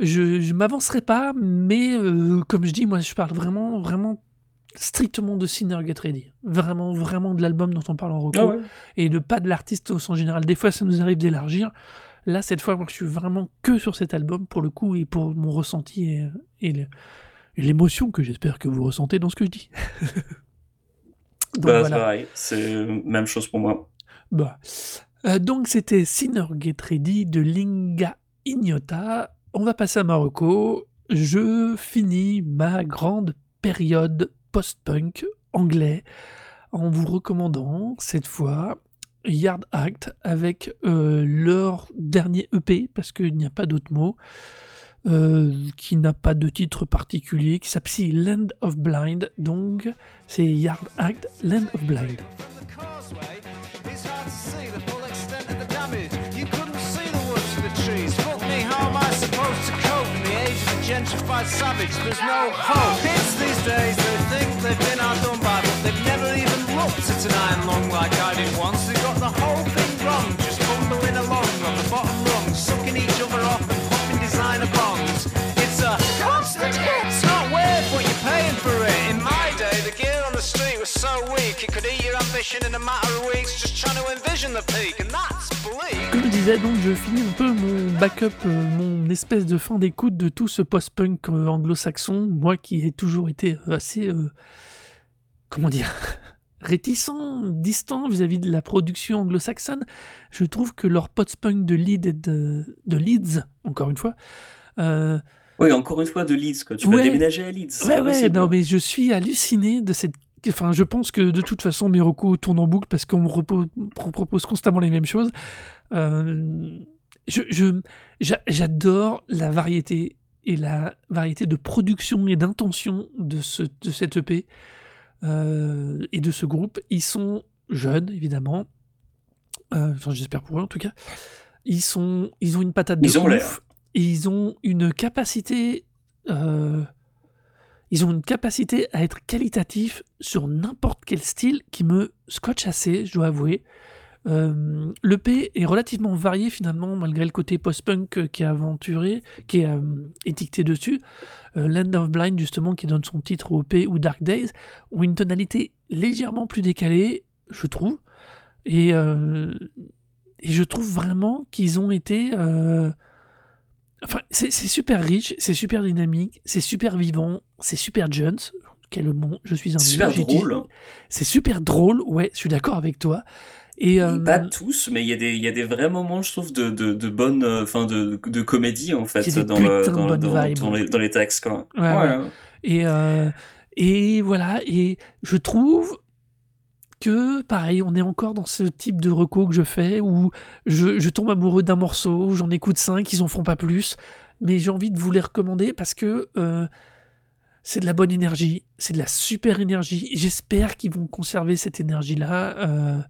Speaker 1: je, je m'avancerai pas, mais euh, comme je dis, moi je parle vraiment, vraiment strictement de Sinner Get Ready. Vraiment, vraiment de l'album dont on parle en reco.
Speaker 2: Ah ouais.
Speaker 1: Et de pas de l'artiste au sens général. Des fois ça nous arrive d'élargir. Là, cette fois, moi je suis vraiment que sur cet album pour le coup et pour mon ressenti et l'émotion que j'espère que vous ressentez dans ce que je dis. Donc
Speaker 2: Bah, c'est
Speaker 1: voilà.
Speaker 2: pareil, c'est même chose pour moi.
Speaker 1: Bah. Euh, donc c'était Sinner Get Ready de Linga Ignota. On va passer à Marocco. Je finis ma grande période post-punk anglais en vous recommandant cette fois Yard Act avec euh, leur dernier EP parce qu'il n'y a pas d'autre mot. Euh, qui n'a pas de titre particulier, qui s'appelle Land of Blind. Donc, c'est Yard Act, Land of Blind.
Speaker 4: Gentrified savage? There's no hope. Kids these days, they think they've been outdone by, but they've never even looked at an iron lung like I did once. They got the whole
Speaker 1: Comme je disais, donc je finis un peu mon backup, euh, mon espèce de fin d'écoute de tout ce post-punk euh, anglo-saxon, moi qui ai toujours été euh, assez, euh, comment dire, réticent, distant vis-à-vis de la production anglo-saxonne. Je trouve que leur post-punk de, Leeds et de, de Leeds, encore une fois, euh,
Speaker 2: Oui, encore une fois de Leeds, quoi. Tu vas
Speaker 1: Ouais.
Speaker 2: déménager à Leeds.
Speaker 1: Ouais, ouais, non, mais je suis halluciné de cette. Enfin, je pense que de toute façon, mes recours tournent en boucle parce qu'on me propose constamment les mêmes choses. Euh, je, je- j'a- j'adore la variété et la variété de production et d'intention de, ce, de cette EP euh, et de ce groupe. Ils sont jeunes, évidemment. Euh, Enfin, j'espère pour eux en tout cas. Ils, sont, ils ont une patate de
Speaker 2: Ils ont
Speaker 1: ouf. Et ils ont une capacité. euh, ils ont une capacité à être qualitatifs sur n'importe quel style qui me scotche assez, je dois avouer. Euh, L'EP est relativement varié finalement, malgré le côté post-punk euh, qui est aventuré, qui est euh, étiqueté dessus. Euh, Land of Blind, justement, qui donne son titre au EP, ou Dark Days, ont une tonalité légèrement plus décalée, je trouve. Et, euh, et je trouve vraiment qu'ils ont été. Euh, Enfin, c'est super riche, c'est super dynamique, c'est super vivant, c'est super jeunes. Quel mot Je suis un
Speaker 2: super drôle.
Speaker 1: C'est super drôle, ouais, je suis d'accord avec toi. Et euh,
Speaker 2: Pas tous, mais il y a des, il y a des vrais moments, je trouve, de, de, de bonne, euh, enfin, de, de comédie, en fait, dans, le, dans, dans, les, dans les textes, quoi.
Speaker 1: Ouais, ouais. Et, euh, et voilà, et je trouve que, pareil, on est encore dans ce type de recours que je fais où je, tombe amoureux d'un morceau, j'en écoute cinq, ils en font pas plus, mais j'ai envie de vous les recommander parce que euh, c'est de la bonne énergie, c'est de la super énergie. J'espère qu'ils vont conserver cette énergie-là. Euh,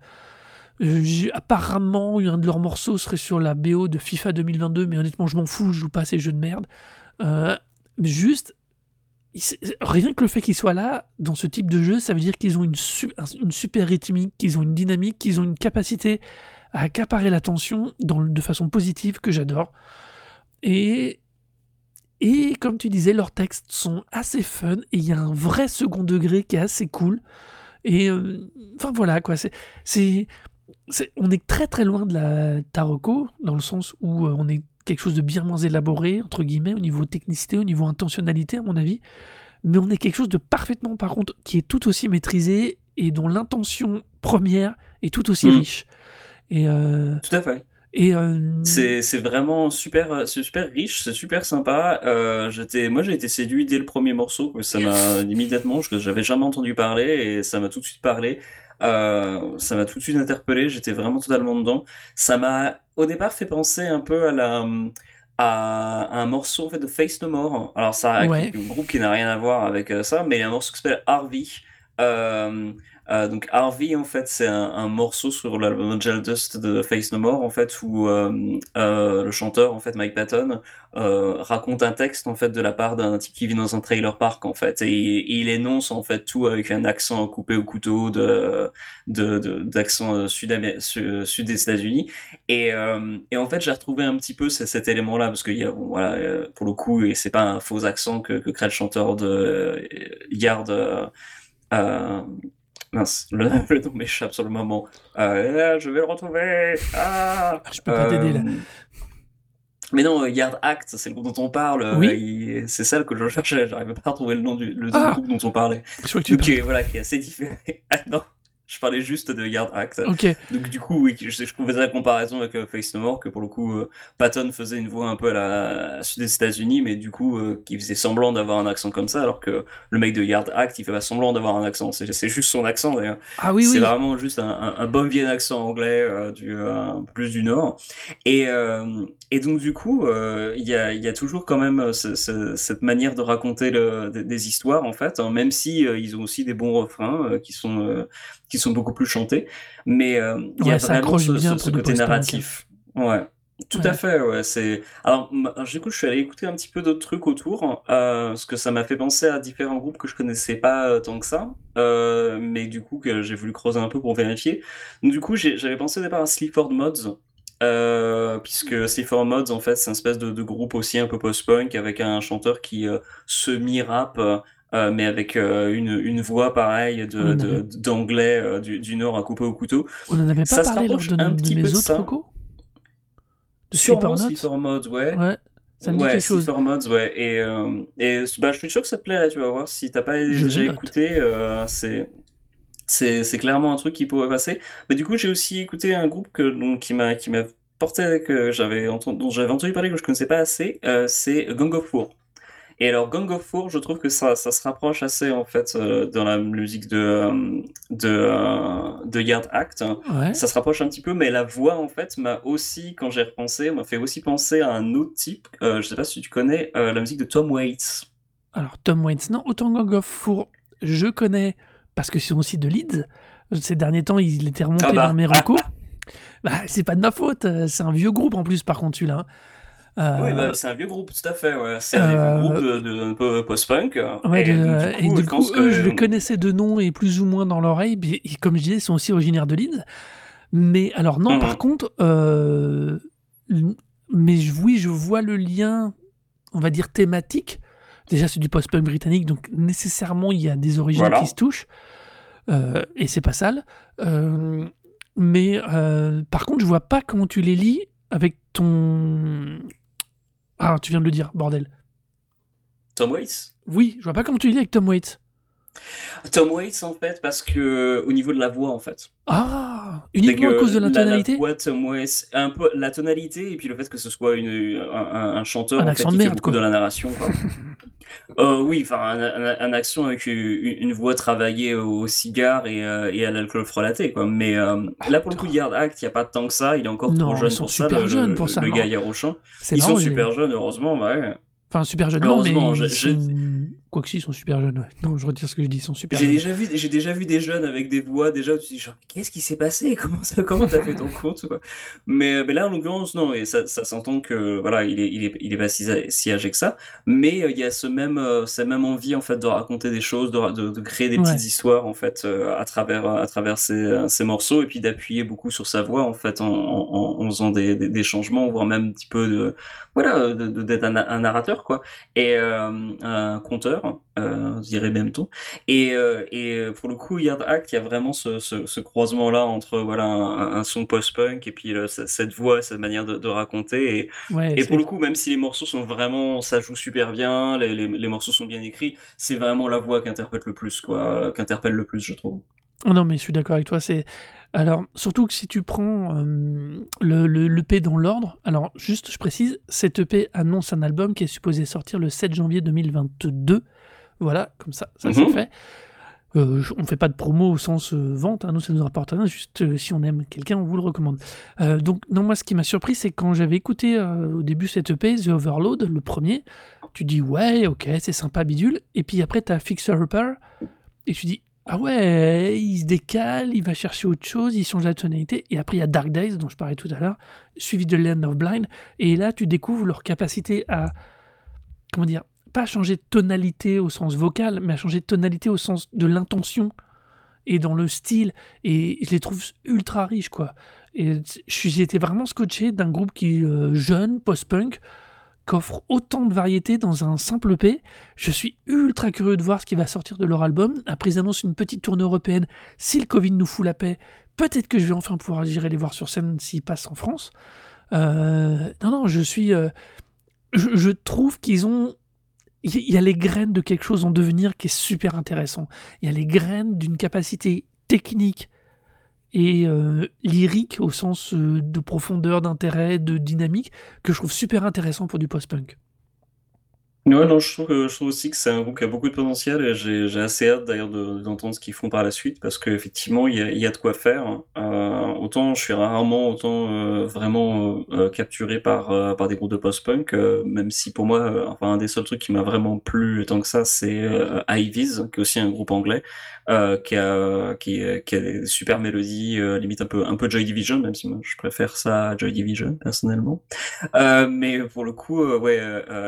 Speaker 1: euh, apparemment, un de leurs morceaux serait sur la BO de FIFA 2022, mais honnêtement, je m'en fous, je joue pas ces jeux de merde. Juste, rien que le fait qu'ils soient là dans ce type de jeu, ça veut dire qu'ils ont une, une super rythmique, qu'ils ont une dynamique, qu'ils ont une capacité à accaparer l'attention de façon positive que j'adore. Et, et comme tu disais, leurs textes sont assez fun et il y a un vrai second degré qui est assez cool. Et euh, enfin voilà quoi, c'est, c'est- on est très très loin de la Taroko dans le sens où euh, on est quelque chose de bien moins élaboré entre guillemets au niveau technicité, au niveau intentionnalité à mon avis, mais on est quelque chose de parfaitement par contre qui est tout aussi maîtrisé et dont l'intention première est tout aussi
Speaker 2: Mm.
Speaker 1: riche. Et, euh,
Speaker 2: Tout à fait.
Speaker 1: et euh,
Speaker 2: C'est, c'est vraiment super, euh, c'est super riche, c'est super sympa. Euh, j'étais, moi, j'ai été séduit dès le premier morceau. Ça m'a immédiatement, je j'avais jamais entendu parler et ça m'a tout de suite parlé. Euh, ça m'a tout de suite interpellé. J'étais vraiment totalement dedans. Ça m'a, au départ, fait penser un peu à la, à un morceau en fait de Face No More. Alors ça,
Speaker 1: Ouais.
Speaker 2: un groupe qui n'a rien à voir avec euh, ça, mais il y a un morceau qui s'appelle Harvey. Euh, euh, donc Harvey en fait c'est un, morceau sur l'album Angel Dust de Face No More en fait où euh, euh, le chanteur en fait Mike Patton raconte un texte en fait de la part d'un type qui vit dans un trailer park en fait. Et, il énonce en fait tout avec un accent coupé au couteau de d'accent sud sud, sud des États-Unis. Et, en fait j'ai retrouvé un petit peu ce- cet élément là parce que y a, bon, voilà pour le coup et c'est pas un faux accent que, crée le chanteur de Yard mince le, le nom m'échappe sur le moment Euh, je vais le retrouver ah
Speaker 1: je peux pas t'aider là.
Speaker 2: euh, mais non, euh, Yard Act, c'est le groupe dont on parle.
Speaker 1: Oui.
Speaker 2: C'est ça que je cherchais. J'arrivais pas à trouver le nom du le
Speaker 1: Ah.
Speaker 2: groupe dont on parlait.
Speaker 1: Je crois que tu
Speaker 2: voilà, qui est assez différent. Ah non, je parlais juste de Yard Act. Donc du coup, oui, je, je trouvais la comparaison avec euh, Face No More, que pour le coup, euh, Patton faisait une voix un peu à la à sud des États-Unis, mais du coup, euh, qui faisait semblant d'avoir un accent comme ça, alors que le mec de Yard Act, il fait pas semblant d'avoir un accent. C'est juste son accent d'ailleurs.
Speaker 1: ah oui
Speaker 2: C'est
Speaker 1: oui,
Speaker 2: vraiment juste un, un, un bon vieil accent anglais euh, du plus du nord. Et, et donc du coup, il y, a, il y a toujours quand même ce- ce- cette manière de raconter le, des, des histoires en fait, hein, même si ils ont aussi des bons refrains qui sont qui sont beaucoup plus chantés. Mais euh, il y a vraiment ce,
Speaker 1: bien
Speaker 2: ce- côté narratif. Ouais. Tout
Speaker 1: Ouais.
Speaker 2: à fait, ouais. C'est alors du coup, je suis allé écouter un petit peu d'autres trucs autour, euh, parce que ça m'a fait penser à différents groupes que je connaissais pas euh, tant que ça, euh, mais du coup que j'ai voulu creuser un peu pour vérifier. Donc du coup, j'avais pensé au départ à Sleaford Mods, euh, puisque Sleaford Mods en fait c'est une espèce de, de groupe aussi un peu post-punk avec un chanteur qui semi-rap. Euh, mais avec euh, une, une voix pareille de, de- d'anglais euh, du, du Nord à couper au couteau.
Speaker 1: on en avait pas
Speaker 2: Ça
Speaker 1: parlé lors de,
Speaker 2: un
Speaker 1: de
Speaker 2: petit peu
Speaker 1: mes
Speaker 2: de
Speaker 1: autres recos De
Speaker 2: Sûrement
Speaker 1: Sleeper
Speaker 2: Mode, ouais.
Speaker 1: Ouais, ça me dit
Speaker 2: Ouais,
Speaker 1: quelque chose.
Speaker 2: Mods, ouais. Et, et bah, je suis sûr que ça te plairait, tu vas voir. Si t'as pas déjà écouté, c'est, c'est, c'est clairement un truc qui pourrait passer. Mais du coup, j'ai aussi écouté un groupe que, donc, qui m'a, qui m'a porté, que j'avais entendu, dont j'avais entendu parler, que je connaissais pas assez, euh, c'est Gang of Four. Et alors, Gang of Four, je trouve que ça, ça se rapproche assez, en fait, euh, dans la musique de, euh, de, euh, de Yard Act.
Speaker 1: Ouais.
Speaker 2: Ça se rapproche un petit peu, mais la voix, en fait, m'a aussi, quand j'ai repensé, m'a fait aussi penser à un autre type. Euh, je sais pas si tu connais euh, la musique de Tom Waits.
Speaker 1: Alors, Tom Waits, non, autant Gang of Four, je connais parce que c'est aussi de Leeds. Ces derniers temps, il était remonté
Speaker 2: Ah bah.
Speaker 1: dans mes recos. Bah, c'est pas de ma faute, euh, c'est un vieux groupe en plus, par contre, celui-là. hein. Euh,
Speaker 2: Oui, bah, c'est un vieux groupe, tout à fait. Ouais. C'est un vieux
Speaker 1: Euh,
Speaker 2: groupe de, de, un peu post-punk.
Speaker 1: Ouais,
Speaker 2: et,
Speaker 1: de-
Speaker 2: donc,
Speaker 1: et du coup, eux,
Speaker 2: que-
Speaker 1: je les connaissais de nom et plus ou moins dans l'oreille. Et comme je disais, ils sont aussi originaires de Leeds. Mais alors, non,
Speaker 2: Mhm.
Speaker 1: par contre, euh, mais oui, je vois le lien, on va dire, thématique. Déjà, c'est du post-punk britannique, donc nécessairement, il y a des origines
Speaker 2: Voilà.
Speaker 1: qui se touchent. Euh, et c'est pas sale. Euh, mais euh, par contre, je vois pas comment tu les lis avec ton. Ah, tu viens de le dire, bordel.
Speaker 2: Tom Waits?
Speaker 1: Oui, je vois pas comment tu lis avec Tom Waits.
Speaker 2: Tom Waits, en fait, parce que au niveau de la voix, en fait.
Speaker 1: Ah, uniquement à cause de la
Speaker 2: La,
Speaker 1: tonalité
Speaker 2: voix de Tom Waits, un peu la tonalité, et puis le fait que ce soit une, un, chanteur
Speaker 1: Un
Speaker 2: en
Speaker 1: accent
Speaker 2: fait,
Speaker 1: de
Speaker 2: qui fait
Speaker 1: merde,
Speaker 2: beaucoup
Speaker 1: quoi.
Speaker 2: de la narration. quoi. Euh, oui, enfin, un, un, accent avec une, une voix travaillée au cigare et, euh, et à l'alcool frelaté, quoi. Mais euh, là, pour le coup, Yard Act, il n'y a pas tant que ça. Il est encore
Speaker 1: Non,
Speaker 2: trop jeune
Speaker 1: ils sont
Speaker 2: pour ça,
Speaker 1: super
Speaker 2: le,
Speaker 1: jeunes
Speaker 2: le-
Speaker 1: pour ça,
Speaker 2: le
Speaker 1: non.
Speaker 2: gars Yarochan.
Speaker 1: C'est
Speaker 2: Ils
Speaker 1: marrant,
Speaker 2: sont super jeunes, heureusement, ouais.
Speaker 1: Enfin, super jeunes, non, mais
Speaker 2: Heureusement, j'ai-
Speaker 1: sont... Quoi que si, ils sont super jeunes, ouais. Non, je retire ce que je dis, ils sont super
Speaker 2: J'ai
Speaker 1: jeunes.
Speaker 2: déjà vu, j'ai déjà vu des jeunes avec des voix déjà où tu te dis genre qu'est-ce qui s'est passé? Comment ça comment t'as fait ton compte quoi? Mais, mais là en l'occurrence non et ça, ça s'entend que voilà il est il est il est pas si, si âgé que ça mais euh, il y a ce même euh, cette même envie en fait de raconter des choses de, de, de créer des
Speaker 1: Ouais.
Speaker 2: petites histoires en fait euh, à travers à travers ces, ces morceaux et puis d'appuyer beaucoup sur sa voix en fait en, en, en faisant des, des, des changements voire même un petit peu de voilà d'être un, un narrateur quoi et un conteur euh, je dirais même ton et, euh, et euh, pour le coup, Yard Act, il y a vraiment ce, ce, ce croisement-là entre voilà un, un son post-punk et puis euh, ce- cette voix, cette manière de, de raconter. Et,
Speaker 1: Ouais,
Speaker 2: et
Speaker 1: c'est-
Speaker 2: pour le coup, même si les morceaux sont vraiment, ça joue super bien, les, les, les morceaux sont bien écrits, c'est vraiment la voix qui interpelle le plus, quoi, euh, qui interpelle le plus, je trouve.
Speaker 1: Oh non, mais je suis d'accord avec toi. C'est alors surtout que si tu prends euh, le, le l'EP dans l'ordre. Alors juste, je précise, cet EP annonce un album qui est supposé sortir le 7 janvier 2022. Voilà, comme ça, ça c'est
Speaker 2: Mhm.
Speaker 1: fait. Euh, on fait pas de promo au sens euh, vente, hein, nous ça nous rapporte rien, juste euh, si on aime quelqu'un, on vous le recommande. Euh, donc non, moi ce qui m'a surpris, c'est quand j'avais écouté au début cet EP, The Overload, le premier, tu dis ouais, ok, c'est sympa, bidule, et puis après t'as Fixer Upper, et tu dis ah ouais, il se décale, il va chercher autre chose, il change la tonalité, et après il y a Dark Days, dont je parlais tout à l'heure, suivi de Land of Blind, et là tu découvres leur capacité à, comment dire, pas changer de tonalité au sens vocal, mais à changer de tonalité au sens de l'intention et dans le style. Et je les trouve ultra riches, quoi. Et j'ai été vraiment scotché d'un groupe qui euh, jeune, post-punk, qu'offre autant de variétés dans un simple EP. Je suis ultra curieux de voir ce qui va sortir de leur album. Après, ils annoncent une petite tournée européenne. Si le Covid nous fout la paix, peut-être que je vais enfin pouvoir j'irai les voir sur scène s'ils passent en France. Euh, non, non, je suis. euh, je trouve qu'ils ont. Il y- a les graines de quelque chose en devenir qui est super intéressant. Il y a les graines d'une capacité technique et euh, lyrique au sens euh, de profondeur, d'intérêt, de dynamique que je trouve super intéressant pour du post-punk.
Speaker 2: Ouais, non, je trouve, aussi que c'est un groupe qui a beaucoup de potentiel et j'ai assez hâte d'ailleurs de- d'entendre ce qu'ils font par la suite parce qu'effectivement, il y a, y a de quoi faire. Euh, autant je suis rarement autant euh, vraiment euh, capturé par, par des groupes de post-punk, même si pour moi, enfin, un des seuls trucs qui m'a vraiment plu tant que ça, c'est euh, Ivies, qui est aussi un groupe anglais, qui a, qui, a des super mélodies, limite un peu, un peu Joy Division, même si moi je préfère ça à Joy Division personnellement. Mais pour le coup, euh, ouais,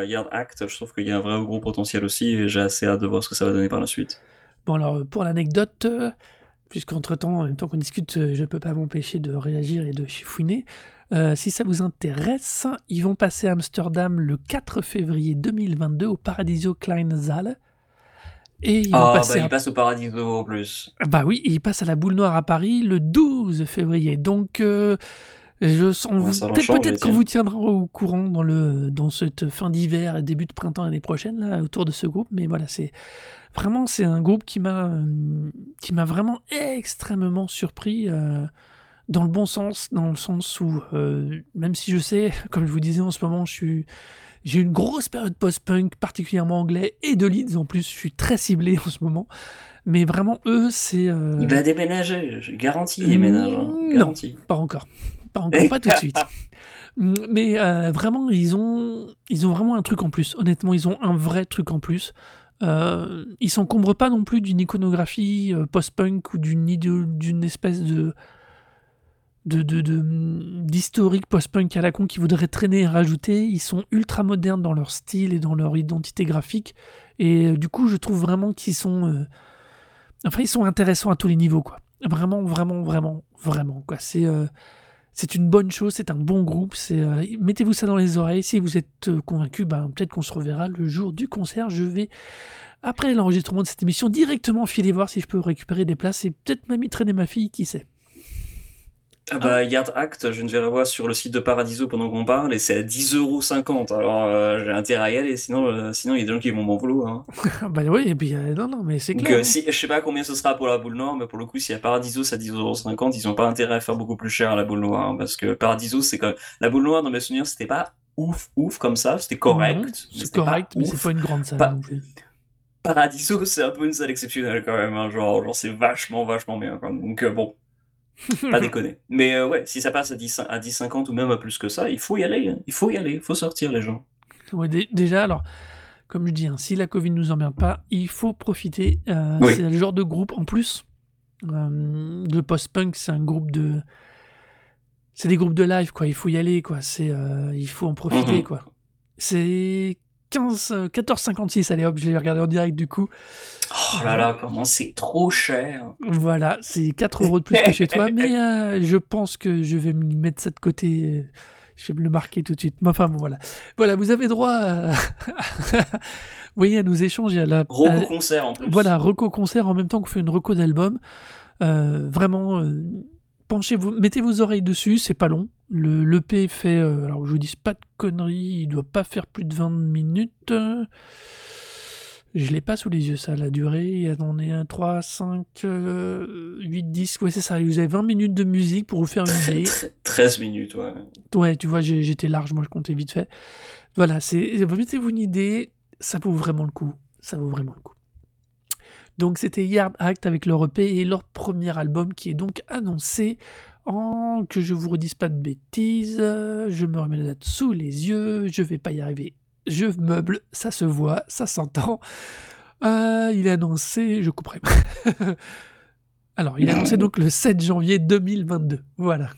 Speaker 2: Yard Act, je trouve qu'il y a un vrai gros potentiel aussi et j'ai assez hâte de voir ce que ça va donner par la suite.
Speaker 1: Bon, alors, pour l'anecdote, euh, puisqu'entre-temps, en même temps qu'on discute, euh, je ne peux pas m'empêcher de réagir et de chifouiner. euh, si ça vous intéresse, ils vont passer à Amsterdam le 4 février 2022 au Paradiso Kleine Saal. Et ils vont
Speaker 2: Ah, bah,
Speaker 1: passer
Speaker 2: il
Speaker 1: à
Speaker 2: passe au Paradiso en plus.
Speaker 1: bah oui, ils passent à la Boule Noire à Paris le 12 février. Donc, je sens
Speaker 2: Ouais,
Speaker 1: peut-être qu'on vous tiendra au courant dans le dans cette fin d'hiver et début de printemps l'année prochaine là, autour de ce groupe. Mais voilà, c'est vraiment c'est un groupe qui m'a, qui m'a vraiment extrêmement surpris, heu, dans le bon sens, dans le sens où, heu, même si je sais, comme je vous disais en ce moment, je suis j'ai une grosse période post-punk, particulièrement anglais et de Leeds en plus, je suis très ciblé en ce moment. Mais vraiment eux, c'est, heu
Speaker 2: Il va déménager, je garantis, il déménage, hein,
Speaker 1: Mmh, non,
Speaker 2: garanti.
Speaker 1: pas encore. Pas encore, pas tout de suite. Mmh, mais heu, vraiment, ils ont ils ont vraiment un truc en plus. Honnêtement, ils ont un vrai truc en plus. Heu, ils s'encombrent pas non plus d'une iconographie, heu, post-punk ou d'une espèce de de de de, mmh, d'historique post-punk à la con qu'ils voudraient traîner et rajouter. Ils sont ultra modernes dans leur style et dans leur identité graphique et heu, du coup, je trouve vraiment qu'ils sont, enfin, ils sont intéressants à tous les niveaux, quoi. Vraiment, vraiment, vraiment, vraiment, quoi. C'est, c'est une bonne chose, c'est un bon groupe, heu, mettez-vous ça dans les oreilles. Si vous êtes, heu, convaincus, ben, peut-être qu'on se reverra le jour du concert. Je vais, après l'enregistrement de cette émission, directement filer voir si je peux récupérer des places et peut-être même traîner ma fille, qui sait?
Speaker 2: Ah
Speaker 1: Hein?
Speaker 2: bah, Yard Act, je viens de voir sur le site de Paradiso pendant qu'on parle et c'est à 10,50 €. Alors, heu, j'ai intérêt à y aller, sinon, heu, sinon il y a des gens qui vont m'en vouloir, hein.
Speaker 1: Bah oui et puis, heu, non, non, mais c'est
Speaker 2: Donc,
Speaker 1: clair, hein.
Speaker 2: si je sais pas combien ce sera pour la Boule Noire, mais pour le coup, si à Paradiso c'est à 10,50 €, ils ont pas intérêt à faire beaucoup plus cher à la Boule Noire, hein, parce que Paradiso, c'est quand même la Boule Noire, dans mes souvenirs, c'était pas ouf, ouf comme ça, c'était correct, mais
Speaker 1: c'est correct, mais c'est pas une grande salle
Speaker 2: Pa
Speaker 1: non plus.
Speaker 2: Paradiso, c'est un peu une salle exceptionnelle quand même, hein, genre genre c'est vachement, vachement bien. Donc, bon, pas déconner. Mais, heu, ouais, si ça passe à 10 cin à 10,50 ou même à plus que ça, il faut y aller, hein, il faut y aller, il faut sortir les gens.
Speaker 1: Ouais, dé déjà, alors, comme je dis, hein, si la covid nous emmerde pas, il faut profiter.
Speaker 2: Oui.
Speaker 1: c'est le genre de groupe en plus, hem, de post-punk, c'est un groupe de c'est des groupes de live, quoi. Il faut y aller, quoi. C'est, il faut en profiter,
Speaker 2: mh.
Speaker 1: quoi. C'est 15, heu, 14,56 allez hop, je l'ai regardé en direct du coup.
Speaker 2: Oh là là, comment c'est trop cher!
Speaker 1: Voilà, c'est 4 € de plus que chez toi, mais, heu, je pense que je vais me mettre ça de côté, heu, je vais me le marquer tout de suite. Mais enfin bon, voilà. Voilà, vous avez droit à vous voyez, à nos échanges à la à
Speaker 2: Reco concert en plus.
Speaker 1: voilà, reco concert en même temps qu'on fait une reco d'album. Vraiment, mettez vos oreilles dessus, c'est pas long. Le l'EP fait, heu, alors je vous dise pas de conneries, il doit pas faire plus de 20 minutes. Je l'ai pas sous les yeux ça, la durée. Attendez, 1, 3, 5, heu, 8, 10, ouais, c'est ça. Vous avez 20 minutes de musique pour vous faire une idée.
Speaker 2: très 13 minutes, ouais.
Speaker 1: Ouais, tu vois, j'étais large, moi je comptais vite fait. Voilà, c'est mettez-vous une idée, ça vaut vraiment le coup, ça vaut vraiment le coup. Donc c'était Yard Act avec leur EP et leur premier album qui est donc annoncé en que je vous redise pas de bêtises, je me remets la date sous les yeux, je vais pas y arriver. Je meuble, ça se voit, ça s'entend. Heu, il est annoncé je couperai. Alors, il est annoncé donc le 7 janvier 2022, voilà.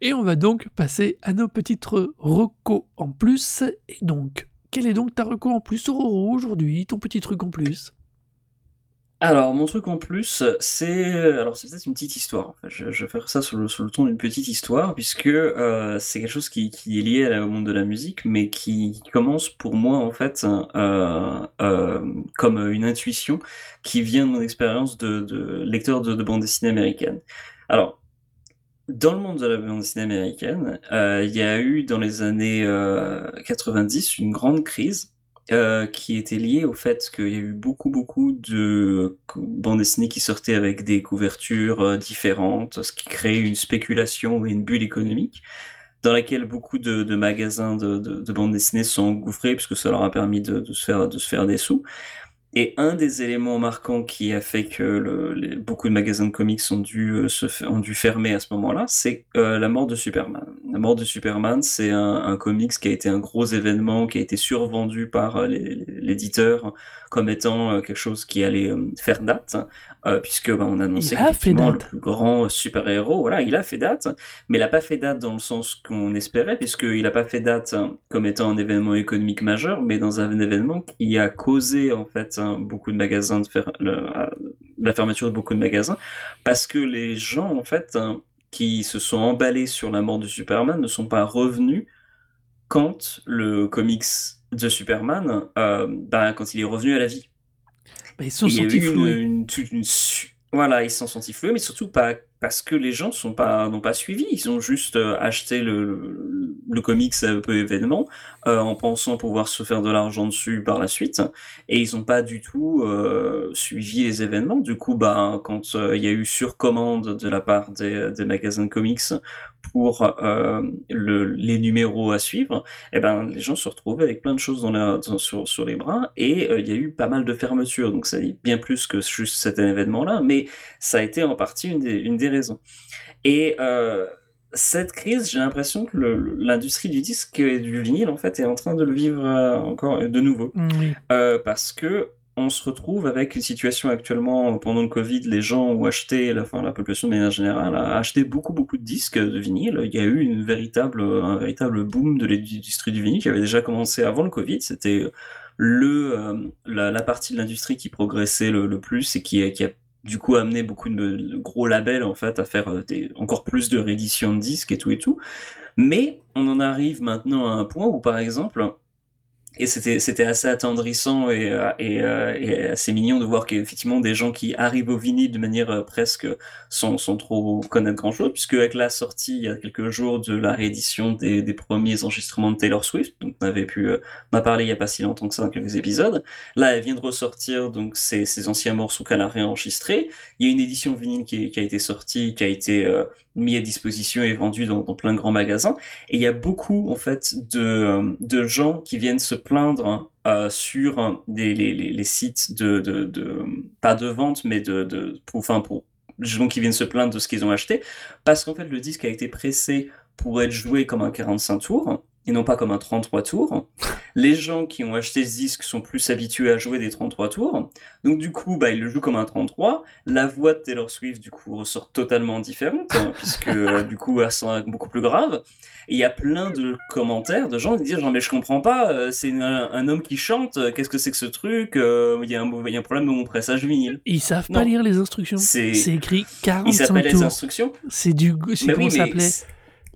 Speaker 1: Et on va donc passer à nos petites re recos en plus et donc, quelle est donc ta reco en plus, Roro, aujourd'hui, ton petit truc en plus?
Speaker 2: Alors, mon truc en plus, c'est, alors c'est peut-être une petite histoire. Je vais faire ça sous le ton d'une petite histoire puisque, heu, c'est quelque chose qui est lié au monde de la musique, mais qui commence pour moi, en fait, heu, hem, comme, heu, une intuition qui vient de mon expérience de lecteur de de bande dessinée américaine. Alors, dans le monde de la bande dessinée américaine, il y a eu dans les années, heu, 90 une grande crise, heu, qui était liée au fait qu'il y a eu beaucoup, beaucoup de bandes dessinées qui sortaient avec des couvertures, heu, différentes, ce qui créait une spéculation et une bulle économique, dans laquelle beaucoup de magasins de de de bandes dessinées sont engouffrés puisque ça leur a permis de se faire de se faire des sous. Et un des éléments marquants qui a fait que beaucoup de magasins de comics ont dû, dû fermer à ce moment-là, c'est, heu, la mort de Superman. La mort de Superman, c'est un comics qui a été un gros événement, qui a été survendu par, l'é l'éditeur comme étant, quelque chose qui allait, faire date, heu, puisque, ben, on annonçait qu'effectivement le plus grand super-héros voilà, il a fait date, mais il a pas fait date dans le sens qu'on espérait puisqu'il a pas fait date comme étant un événement économique majeur, mais dans un événement qui a causé, en fait, hein, beaucoup de magasins de faire le la fermeture de beaucoup de magasins parce que les gens, en fait, qui se sont emballés sur la mort de Superman ne sont pas revenus quand le comics de Superman, heu, ben, quand il est revenu à la vie.
Speaker 1: Bah, ils sont sentis
Speaker 2: eu une, une- une voilà, ils sont sentis floués, mais surtout pas parce que les gens n'ont pas suivi. Ils ont juste euh, acheté le, le, le comics un peu événement euh, en pensant pouvoir se faire de l'argent dessus par la suite, et ils ont pas du tout euh, suivi les événements. Du coup, bah quand euh, il y a eu surcommande de la part des, magasins de comics pour euh, le, les numéros à suivre, eh ben, les gens se retrouvaient avec plein de choses sur, les bras et euh, il y a eu pas mal de fermetures. Donc, ça dit bien plus que juste cet événement-là, mais ça a été en partie une des, une des Et euh, cette crise, j'ai l'impression que l'industrie du disque et du vinyle, en fait, est en train de le vivre euh, encore de nouveau.
Speaker 1: Oui.
Speaker 2: Euh, parce que on se retrouve avec une situation actuellement, pendant le Covid, les gens ont acheté, la, enfin, la population de manière générale a acheté beaucoup, beaucoup de disques de vinyle. Il y a eu une véritable, un véritable boom de l'industrie du vinyle qui avait déjà commencé avant le Covid. C'était le, euh, la, la partie de l'industrie qui progressait le, le plus et qui, qui a du coup amené beaucoup de, gros labels en fait à faire euh, encore plus de rééditions de disques et tout et tout. Mais on en arrive maintenant à un point où par exemple et c'était c'était assez attendrissant et, euh, euh, et assez mignon de voir qu'effectivement des gens qui arrivent au vinyle de manière euh, presque sans, sans trop connaître grand chose, puisque avec la sortie il y a quelques jours de la réédition des, premiers enregistrements de Taylor Swift, donc on avait pu euh, on a parlé il y a pas si longtemps que ça quelques épisodes, là elle vient de ressortir donc ces, ces anciens morceaux qu'elle a réenregistrés. Il y a une édition vinyle qui, qui a été sortie, qui a été euh, mis à disposition et vendue dans, dans plein de grands magasins. Et il y a beaucoup, en fait, de, de gens qui viennent se plaindre euh, sur des, les, sites de, pas de vente, mais de, pour, enfin, pour gens qui viennent se plaindre de ce qu'ils ont acheté, parce qu'en fait, le disque a été pressé pour être joué comme un 45 tours, et non pas comme un 33 tours. Les gens qui ont acheté ce disque sont plus habitués à jouer des 33 tours. Donc du coup, bah, ils le jouent comme un 33. La voix de Taylor Swift, du coup, ressort totalement différente, hein, puisque euh, du coup, elle sent beaucoup plus grave. Et il y a plein de commentaires de gens qui disent genre mais je comprends pas, euh, c'est un, un homme qui chante, euh, qu'est-ce que c'est que ce truc Il y, a un mauvais- il y a un problème de mon pressage vinyle.
Speaker 1: Ils savent
Speaker 2: Non.
Speaker 1: pas lire les instructions.
Speaker 2: C'est-
Speaker 1: écrit
Speaker 2: Il
Speaker 1: 45
Speaker 2: s'appelle les
Speaker 1: tours.
Speaker 2: instructions.
Speaker 1: C'est du. C'est
Speaker 2: Mais
Speaker 1: comment
Speaker 2: oui,
Speaker 1: ça s'appelait?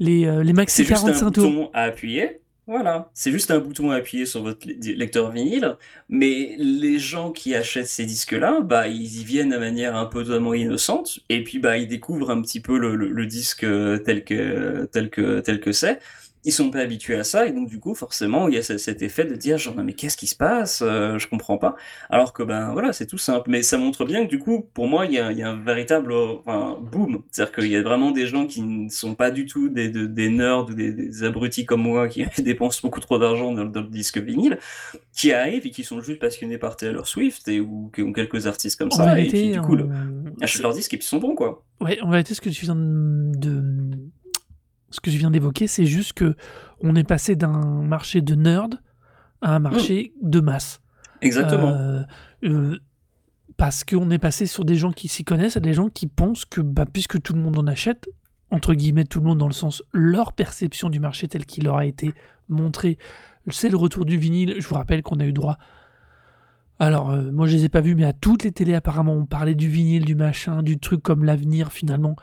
Speaker 1: Les, euh, les maxi
Speaker 2: c'est juste un
Speaker 1: 45 tours.
Speaker 2: bouton à appuyer. Voilà, c'est juste un bouton à appuyer sur votre le- lecteur vinyle, mais les gens qui achètent ces disques-là, bah, ils y viennent de manière un peu totalement innocente, et puis bah, ils découvrent un petit peu le, le- le disque euh, tel que tel que tel que c'est. Ils sont pas habitués à ça, et donc du coup, forcément, il y a ce- cet effet de dire genre, mais qu'est-ce qui se passe? Euh, je comprends pas. Alors que ben voilà, c'est tout simple. Mais ça montre bien que du coup, pour moi, il y a, il y a un véritable enfin, boom. C'est-à-dire qu'il y a vraiment des gens qui ne sont pas du tout des, de- des nerds ou des, des abrutis comme moi qui dépensent beaucoup trop d'argent dans, le- dans le disque vinyle, qui arrivent et qui sont juste passionnés par Taylor Swift et, ou, ou quelques artistes comme ça. Et puis du coup, achètent leur disque et puis ils sont bons quoi.
Speaker 1: Ouais, en vérité, ce que tu viens de- ce que je viens d'évoquer, c'est juste que on est passé d'un marché de nerd à un marché de masse.
Speaker 2: Exactement.
Speaker 1: Euh, euh, parce qu'on est passé sur des gens qui s'y connaissent à des gens qui pensent que bah, puisque tout le monde en achète, entre guillemets tout le monde dans le sens leur perception du marché tel qu'il leur a été montré, c'est le retour du vinyle. Je vous rappelle qu'on a eu droit. Alors, euh, moi je les ai pas vus, mais à toutes les télés apparemment on parlait du vinyle, du machin, du truc comme l'avenir finalement.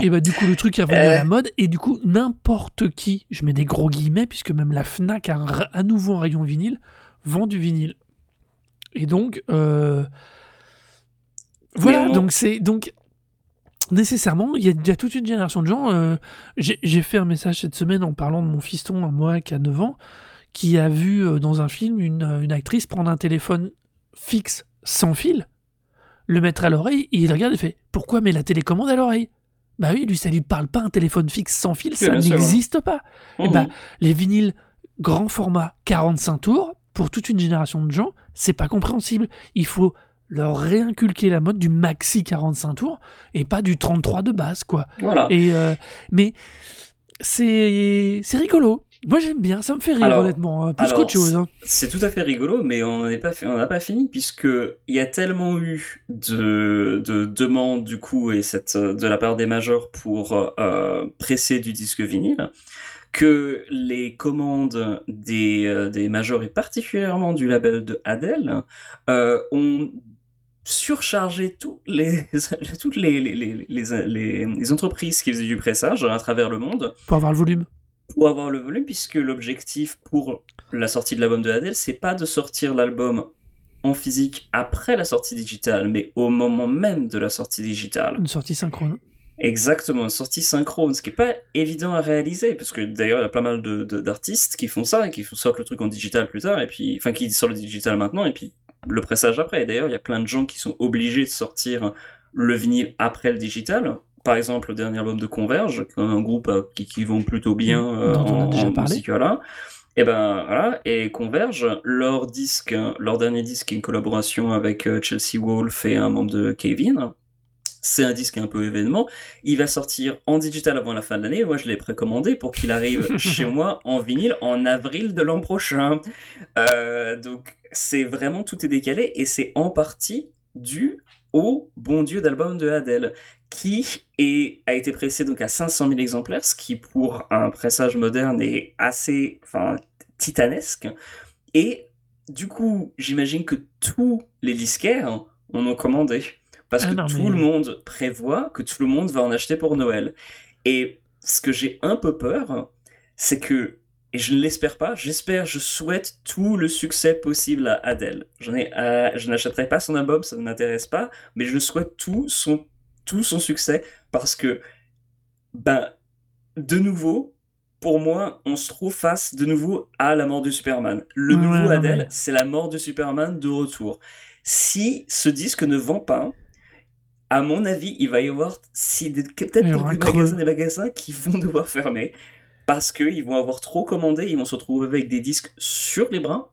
Speaker 1: Et bah du coup le truc est revenu à la
Speaker 2: Euh.
Speaker 1: mode et du coup n'importe qui, je mets des gros guillemets puisque même la Fnac a à nouveau un rayon vinyle, vend du vinyle. Et donc, euh, voilà,
Speaker 2: on-
Speaker 1: donc c'est donc nécessairement, il y, a- il y a toute une génération de gens. euh, J'ai fait un message cette semaine en parlant de mon fiston, à moi qui a 9 ans, qui a vu euh, dans un film une, une actrice prendre un téléphone fixe sans fil, le mettre à l'oreille, et il regarde et fait Pourquoi met la télécommande à l'oreille? Bah oui, lui, ça lui parle pas un téléphone fixe sans fil, ça n'existe pas. Eh
Speaker 2: Mhm.
Speaker 1: ben, les vinyles grand format 45 tours, pour toute une génération de gens, c'est pas compréhensible. Il faut leur réinculquer la mode du maxi 45 tours et pas du 33 de base, quoi.
Speaker 2: Voilà.
Speaker 1: Et euh, mais c'est c'est rigolo. Moi j'aime bien, ça me fait rire
Speaker 2: Alors-
Speaker 1: honnêtement, euh, plus qu'autre chose. hein.
Speaker 2: C'est tout à fait rigolo, mais on est pas on n'a pas fini puisque il y a tellement eu de, de demandes du coup et cette de la part des majors pour euh, presser du disque vinyle que les commandes des, euh, des majors et particulièrement du label de Adele euh, ont surchargé tous les, toutes les, les, les, les, les- les entreprises qui faisaient du pressage à travers le monde
Speaker 1: Pour avoir le volume.
Speaker 2: Pour avoir le volume, puisque l'objectif pour la sortie de l'album de Adele, c'est pas de sortir l'album en physique après la sortie digitale, mais au moment même de la sortie digitale.
Speaker 1: Une sortie synchrone.
Speaker 2: Exactement, une sortie synchrone, ce qui est pas évident à réaliser, parce que d'ailleurs, il y a pas mal de, de- d'artistes qui font ça, et qui sortent le truc en digital plus tard, et puis, enfin, qui sortent le digital maintenant, et puis le pressage après. Et D'ailleurs, il y a plein de gens qui sont obligés de sortir le vinyle après le digital. Par exemple, le dernier album de Converge, un groupe euh, qui, qui vont plutôt bien euh, en, musique, voilà. Et ben voilà, et Converge, leur disque, leur dernier disque, est une collaboration avec euh, Chelsea Wolfe et un membre de Kevin. C'est un disque un peu événement. Il va sortir en digital avant la fin de l'année. Moi, je l'ai précommandé pour qu'il arrive chez moi en vinyle en avril de l'an prochain. Euh, donc, c'est vraiment tout est décalé et c'est en partie dû au bon Dieu d'album de Adele qui est, a été pressé donc à 500 000 exemplaires, ce qui pour un pressage moderne est assez enfin, titanesque. Et du coup, j'imagine que tous les disquaires en ont commandé. Parce
Speaker 1: Ah
Speaker 2: que
Speaker 1: non,
Speaker 2: tout
Speaker 1: mais-
Speaker 2: le monde prévoit que tout le monde va en acheter pour Noël. Et ce que j'ai un peu peur, c'est que, et je ne l'espère pas, j'espère, je souhaite tout le succès possible à Adele. Euh, je n'achèterai pas son album, ça ne m'intéresse pas, mais je souhaite tout son, tout son succès parce que, ben, de nouveau, pour moi, on se trouve face de nouveau à la mort de Superman. Le
Speaker 1: Ouais,
Speaker 2: nouveau
Speaker 1: non,
Speaker 2: Adele, c'est la mort de Superman de retour. Si ce disque ne vend pas, à mon avis, il va y avoir si peut-être quelques magasins, des magasins qui vont devoir fermer parce qu'ils vont avoir trop commandé, ils vont se retrouver avec des disques sur les bras.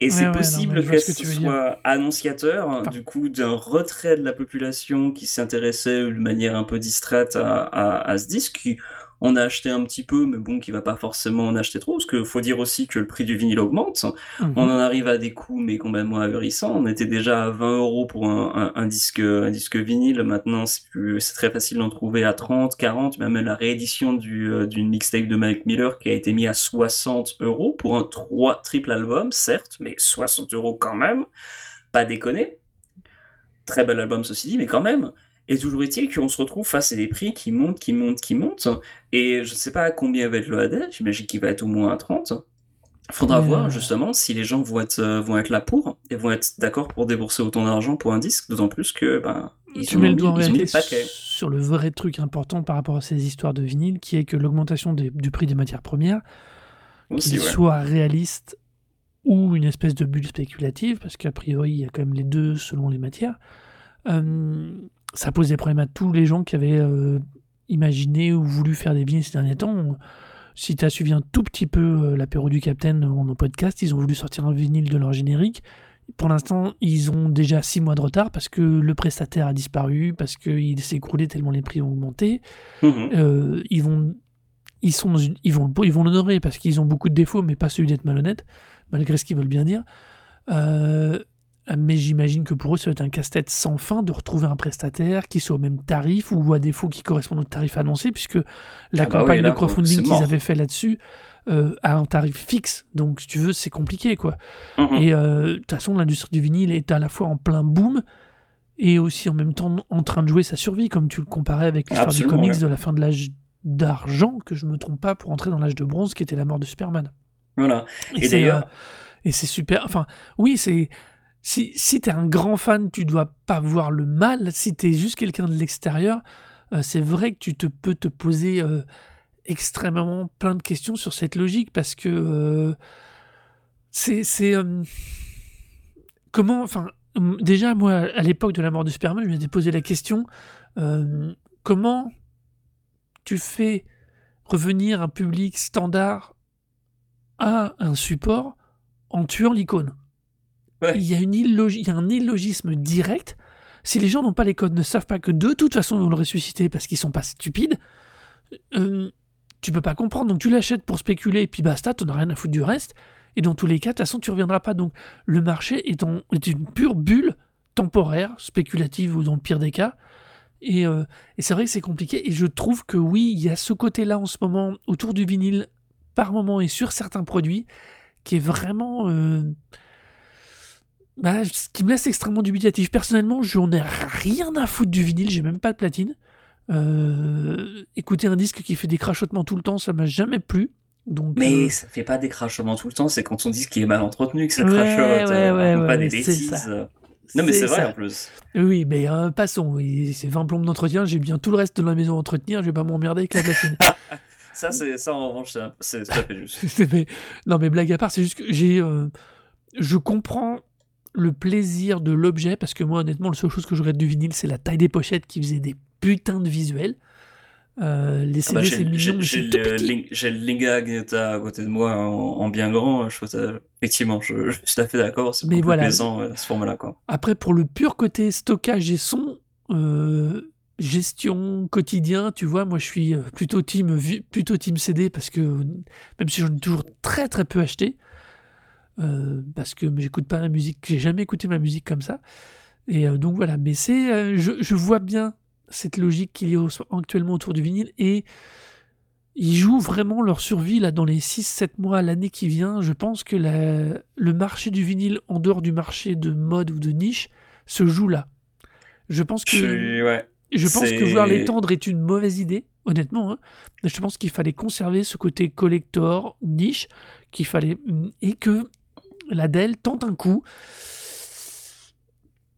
Speaker 2: Et
Speaker 1: Ouais,
Speaker 2: c'est
Speaker 1: ouais,
Speaker 2: possible que
Speaker 1: ce que
Speaker 2: soit annonciateur
Speaker 1: Enfin-
Speaker 2: du coup d'un retrait de la population qui s'intéressait de manière un peu distraite à, à- à ce disque, qui on a acheté un petit peu, mais bon, qui va pas forcément en acheter trop, parce qu'il faut dire aussi que le prix du vinyle augmente.
Speaker 1: Mhm.
Speaker 2: On en arrive à des coûts, mais complètement ahurissants. On était déjà à 20 euros pour un, un- un disque, un disque vinyle. Maintenant, c'est très facile d'en trouver à 30, 40. Même la réédition du, euh, d'une mixtape de Mike Miller qui a été mis à 60 euros pour un 3 triple album, certes, mais 60 euros quand même. Pas déconner. Très bel album, ceci dit, mais quand même. Et toujours est-il qu'on se retrouve face à des prix qui montent, qui montent, qui montent. Et je ne sais pas à combien va être le AD, j'imagine qu'il va être au moins à 30. Faudra
Speaker 1: Mais,
Speaker 2: voir
Speaker 1: euh,
Speaker 2: justement si les gens vont être, euh, vont être là pour et vont être d'accord pour débourser autant d'argent pour un disque, d'autant plus que ben, ils
Speaker 1: tu
Speaker 2: ont
Speaker 1: mets le doigt en réalité sur le vrai truc important par rapport à ces histoires de vinyle, qui est que l'augmentation du prix des matières premières, qu'il
Speaker 2: ouais.
Speaker 1: soit réaliste ou une espèce de bulle spéculative, parce qu'a priori, il y a quand même les deux selon les matières, euh, ça pose des problèmes à tous les gens qui avaient euh, imaginé ou voulu faire des vinyles ces derniers temps. Si tu as suivi un tout petit peu euh, l'apéro du Capitaine en nos podcasts, ils ont voulu sortir un vinyle de leur générique. Pour l'instant, ils ont déjà six mois de retard parce que le prestataire a disparu, parce qu'il s'est écroulé tellement les prix ont augmenté.
Speaker 2: Mhm.
Speaker 1: Euh, ils vont ils sont ils vont ils vont l'honorer parce qu'ils ont beaucoup de défauts mais pas celui d'être malhonnête malgré ce qu'ils veulent bien dire Euh, mais j'imagine que pour eux ça va être un casse-tête sans fin de retrouver un prestataire qui soit au même tarif ou à défaut qui correspond au tarif annoncé puisque la
Speaker 2: Ah bah
Speaker 1: campagne
Speaker 2: oui, là,
Speaker 1: de crowdfunding qu'ils avaient fait là-dessus euh, a un tarif fixe donc si tu veux c'est compliqué quoi
Speaker 2: Mhm.
Speaker 1: et euh, de toute façon, l'industrie du vinyle est à la fois en plein boom et aussi en même temps en train de jouer sa survie, comme tu le comparais avec l'histoire du comics de la fin de l'âge d'argent, que je me trompe pas, pour entrer dans l'âge de bronze, qui était la mort de Superman.
Speaker 2: Voilà. Et
Speaker 1: c'est, euh, et c'est super. Enfin, oui, c'est. Si, si tu un grand fan, tu dois pas voir le mal. Si tu es juste quelqu'un de l'extérieur, euh, c'est vrai que tu te peux te poser euh, extrêmement plein de questions sur cette logique parce que euh, c'est. euh, comment. Enfin, déjà, moi, à l'époque de la mort de Superman, je m'étais posé la question comment tu fais revenir un public standard à un support en tuant l'icône? Il, y a une il y a un illogisme direct. Si les gens n'ont pas les codes, ne savent pas que de toute façon ils vont le ressusciter parce qu'ils sont pas stupides, euh, tu peux pas comprendre. Donc tu l'achètes pour spéculer et puis basta, t'en as rien à foutre du reste. Et dans tous les cas, de toute façon, tu reviendras pas. Donc le marché est, une pure bulle temporaire, spéculative ou dans le pire des cas. Et, euh, et c'est vrai que c'est compliqué. Et je trouve que oui, il y a ce côté-là en ce moment autour du vinyle par moment et sur certains produits qui est vraiment euh, bah, ce qui me laisse extrêmement dubitatif. Personnellement, j'en ai rien à foutre du vinyle, j'ai même pas de platine. Euh, écouter un disque qui fait des crachotements tout le temps, ça m'a jamais plu. Donc,
Speaker 2: Mais
Speaker 1: euh,
Speaker 2: ça fait pas des crachotements tout le temps, c'est quand ton disque est mal entretenu que ça
Speaker 1: Ouais,
Speaker 2: crachote,
Speaker 1: ouais,
Speaker 2: euh,
Speaker 1: ouais,
Speaker 2: pas
Speaker 1: ouais,
Speaker 2: des bêtises. Non mais c'est vrai
Speaker 1: ça.
Speaker 2: en plus.
Speaker 1: Oui, mais euh, passons. C'est 20 plombes d'entretien. J'ai bien tout le reste de la maison à entretenir. Je vais pas m'emmerder avec la platine.
Speaker 2: Ça, c'est ça en revanche, c'est tout à fait juste.
Speaker 1: Mais- non, mais blague à part, c'est juste que j'ai. euh, je comprends le plaisir de l'objet parce que moi, honnêtement, la seule chose que je regrette du vinyle, c'est la taille des pochettes qui faisait des putains de visuels. Euh, les
Speaker 2: Ah bah,
Speaker 1: CD,
Speaker 2: j'ai
Speaker 1: c'est mignon,
Speaker 2: j'ai- le. Ling- j'ai le Linga Agneta à côté de moi en, en bien grand. Je trouve ça- effectivement, je, je suis tout à fait d'accord. C'est
Speaker 1: voilà.
Speaker 2: plaisant euh, ce format-là.
Speaker 1: Après, pour le pur côté stockage et son, euh, gestion quotidien, tu vois, moi je suis euh, plutôt team, plutôt team CD parce que même si j'en ai toujours très très peu acheté, euh, parce que j'écoute pas la musique, j'ai jamais écouté ma musique comme ça. Et euh, donc voilà, mais c'est, euh, je, je vois bien cette logique qu'il y a actuellement autour du vinyle et ils jouent vraiment leur survie là dans les 6-7 mois, l'année qui vient. Je pense que la- le marché du vinyle, en dehors du marché de mode ou de niche, se joue là. Je pense que,
Speaker 2: Je suis- ouais.
Speaker 1: je pense que vouloir l'étendre est une mauvaise idée, honnêtement. hein. Je pense qu'il fallait conserver ce côté collector, niche, qu'il fallait et que l'Adèle tente un coup.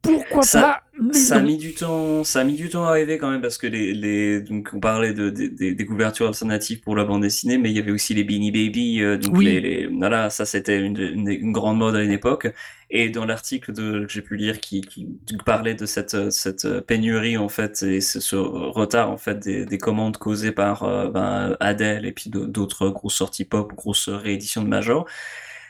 Speaker 1: Pourquoi
Speaker 2: Ça-
Speaker 1: pas mais
Speaker 2: Ça a mis du temps, ça a mis du temps à arriver quand même parce que les, les donc on parlait de, des- des, des couvertures alternatives pour la bande dessinée, mais il y avait aussi les Beanie Baby, euh, donc
Speaker 1: Oui.
Speaker 2: les, les voilà, ça c'était une, une, une grande mode à une époque. Et dans l'article de que j'ai pu lire qui, qui parlait de cette cette pénurie en fait et ce, ce retard en fait des, des commandes causées par euh, ben, Adele et puis d'autres grosses sorties pop, grosses rééditions de Major.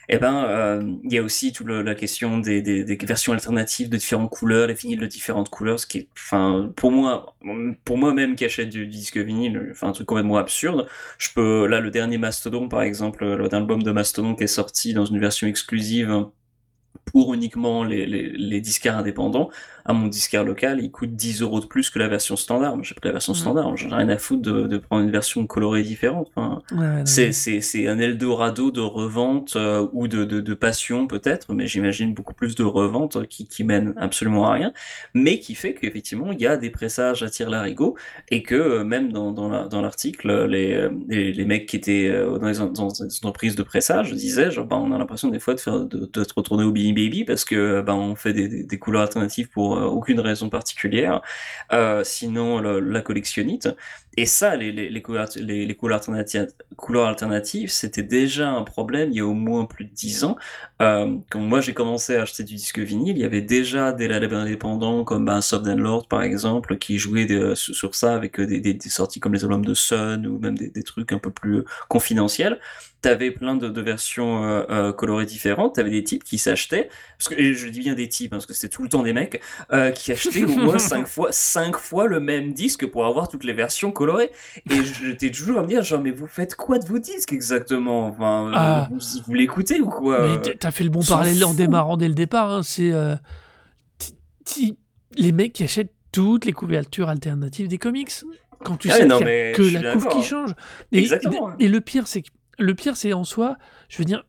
Speaker 2: Eh ben, euh, il y a aussi toute le- la question des, des, des versions alternatives de différentes couleurs, les vinyles de différentes couleurs, ce qui est, enfin, pour moi, pour moi même qui achète du, disque vinyle, enfin, un truc complètement absurde. Je peux, là, le dernier Mastodon, par exemple, l'album de Mastodon qui est sorti dans une version exclusive pour uniquement les, les, les disquaires indépendants, à mon disquaire local, il coûte 10 euros de plus que la version standard. Moi, j'ai pris la version standard. J'en ai rien à foutre de, de prendre une version colorée différente. Enfin,
Speaker 1: Ouais,
Speaker 2: c'est, c'est, c'est un Eldorado de revente euh, ou de, de, de passion peut-être, mais j'imagine beaucoup plus de revente euh, qui, qui mène absolument à rien, mais qui fait qu'effectivement il y a des pressages à tir larigot et que euh, même dans, dans, la, dans l'article, les, les, les mecs qui étaient dans les, en- dans les entreprises de pressage disaient genre, bah, on a l'impression des fois de, faire, de, de se retourner au Beanie Baby parce que bah, on fait des, des, des couleurs alternatives pour aucune raison particulière, euh, sinon la collectionnite. Et ça, les, les, couleurs, les, couleurs alternatives, couleurs alternatives, c'était déjà un problème il y a au moins plus de 10 ans. Euh, quand moi j'ai commencé à acheter du disque vinyle, il y avait déjà des labels indépendants comme ben, Soft and Lord par exemple, qui jouaient sur, ça avec des, sorties comme les albums de Sun ou même des trucs un peu plus confidentiels. T'avais plein de, de versions euh, euh, colorées différentes, t'avais des types qui s'achetaient, parce que et je dis bien des types, hein, parce que c'était tout le temps des mecs, euh, qui achetaient au moins 5 fois, cinq fois le même disque pour avoir toutes les versions colorées. Et j'étais toujours à me dire, genre, mais vous faites quoi de vos disques exactement? Enfin,
Speaker 1: Ah.
Speaker 2: vous, vous l'écoutez ou quoi
Speaker 1: Mais t'as fait le bon parallèle en démarrant dès le départ. hein, C'est les mecs qui achètent toutes les couvertures alternatives des comics. Quand tu
Speaker 2: Ah
Speaker 1: sais
Speaker 2: non,
Speaker 1: que la couve qui
Speaker 2: hein.
Speaker 1: change. Et, et le pire, c'est que le pire, c'est en soi, je veux dire,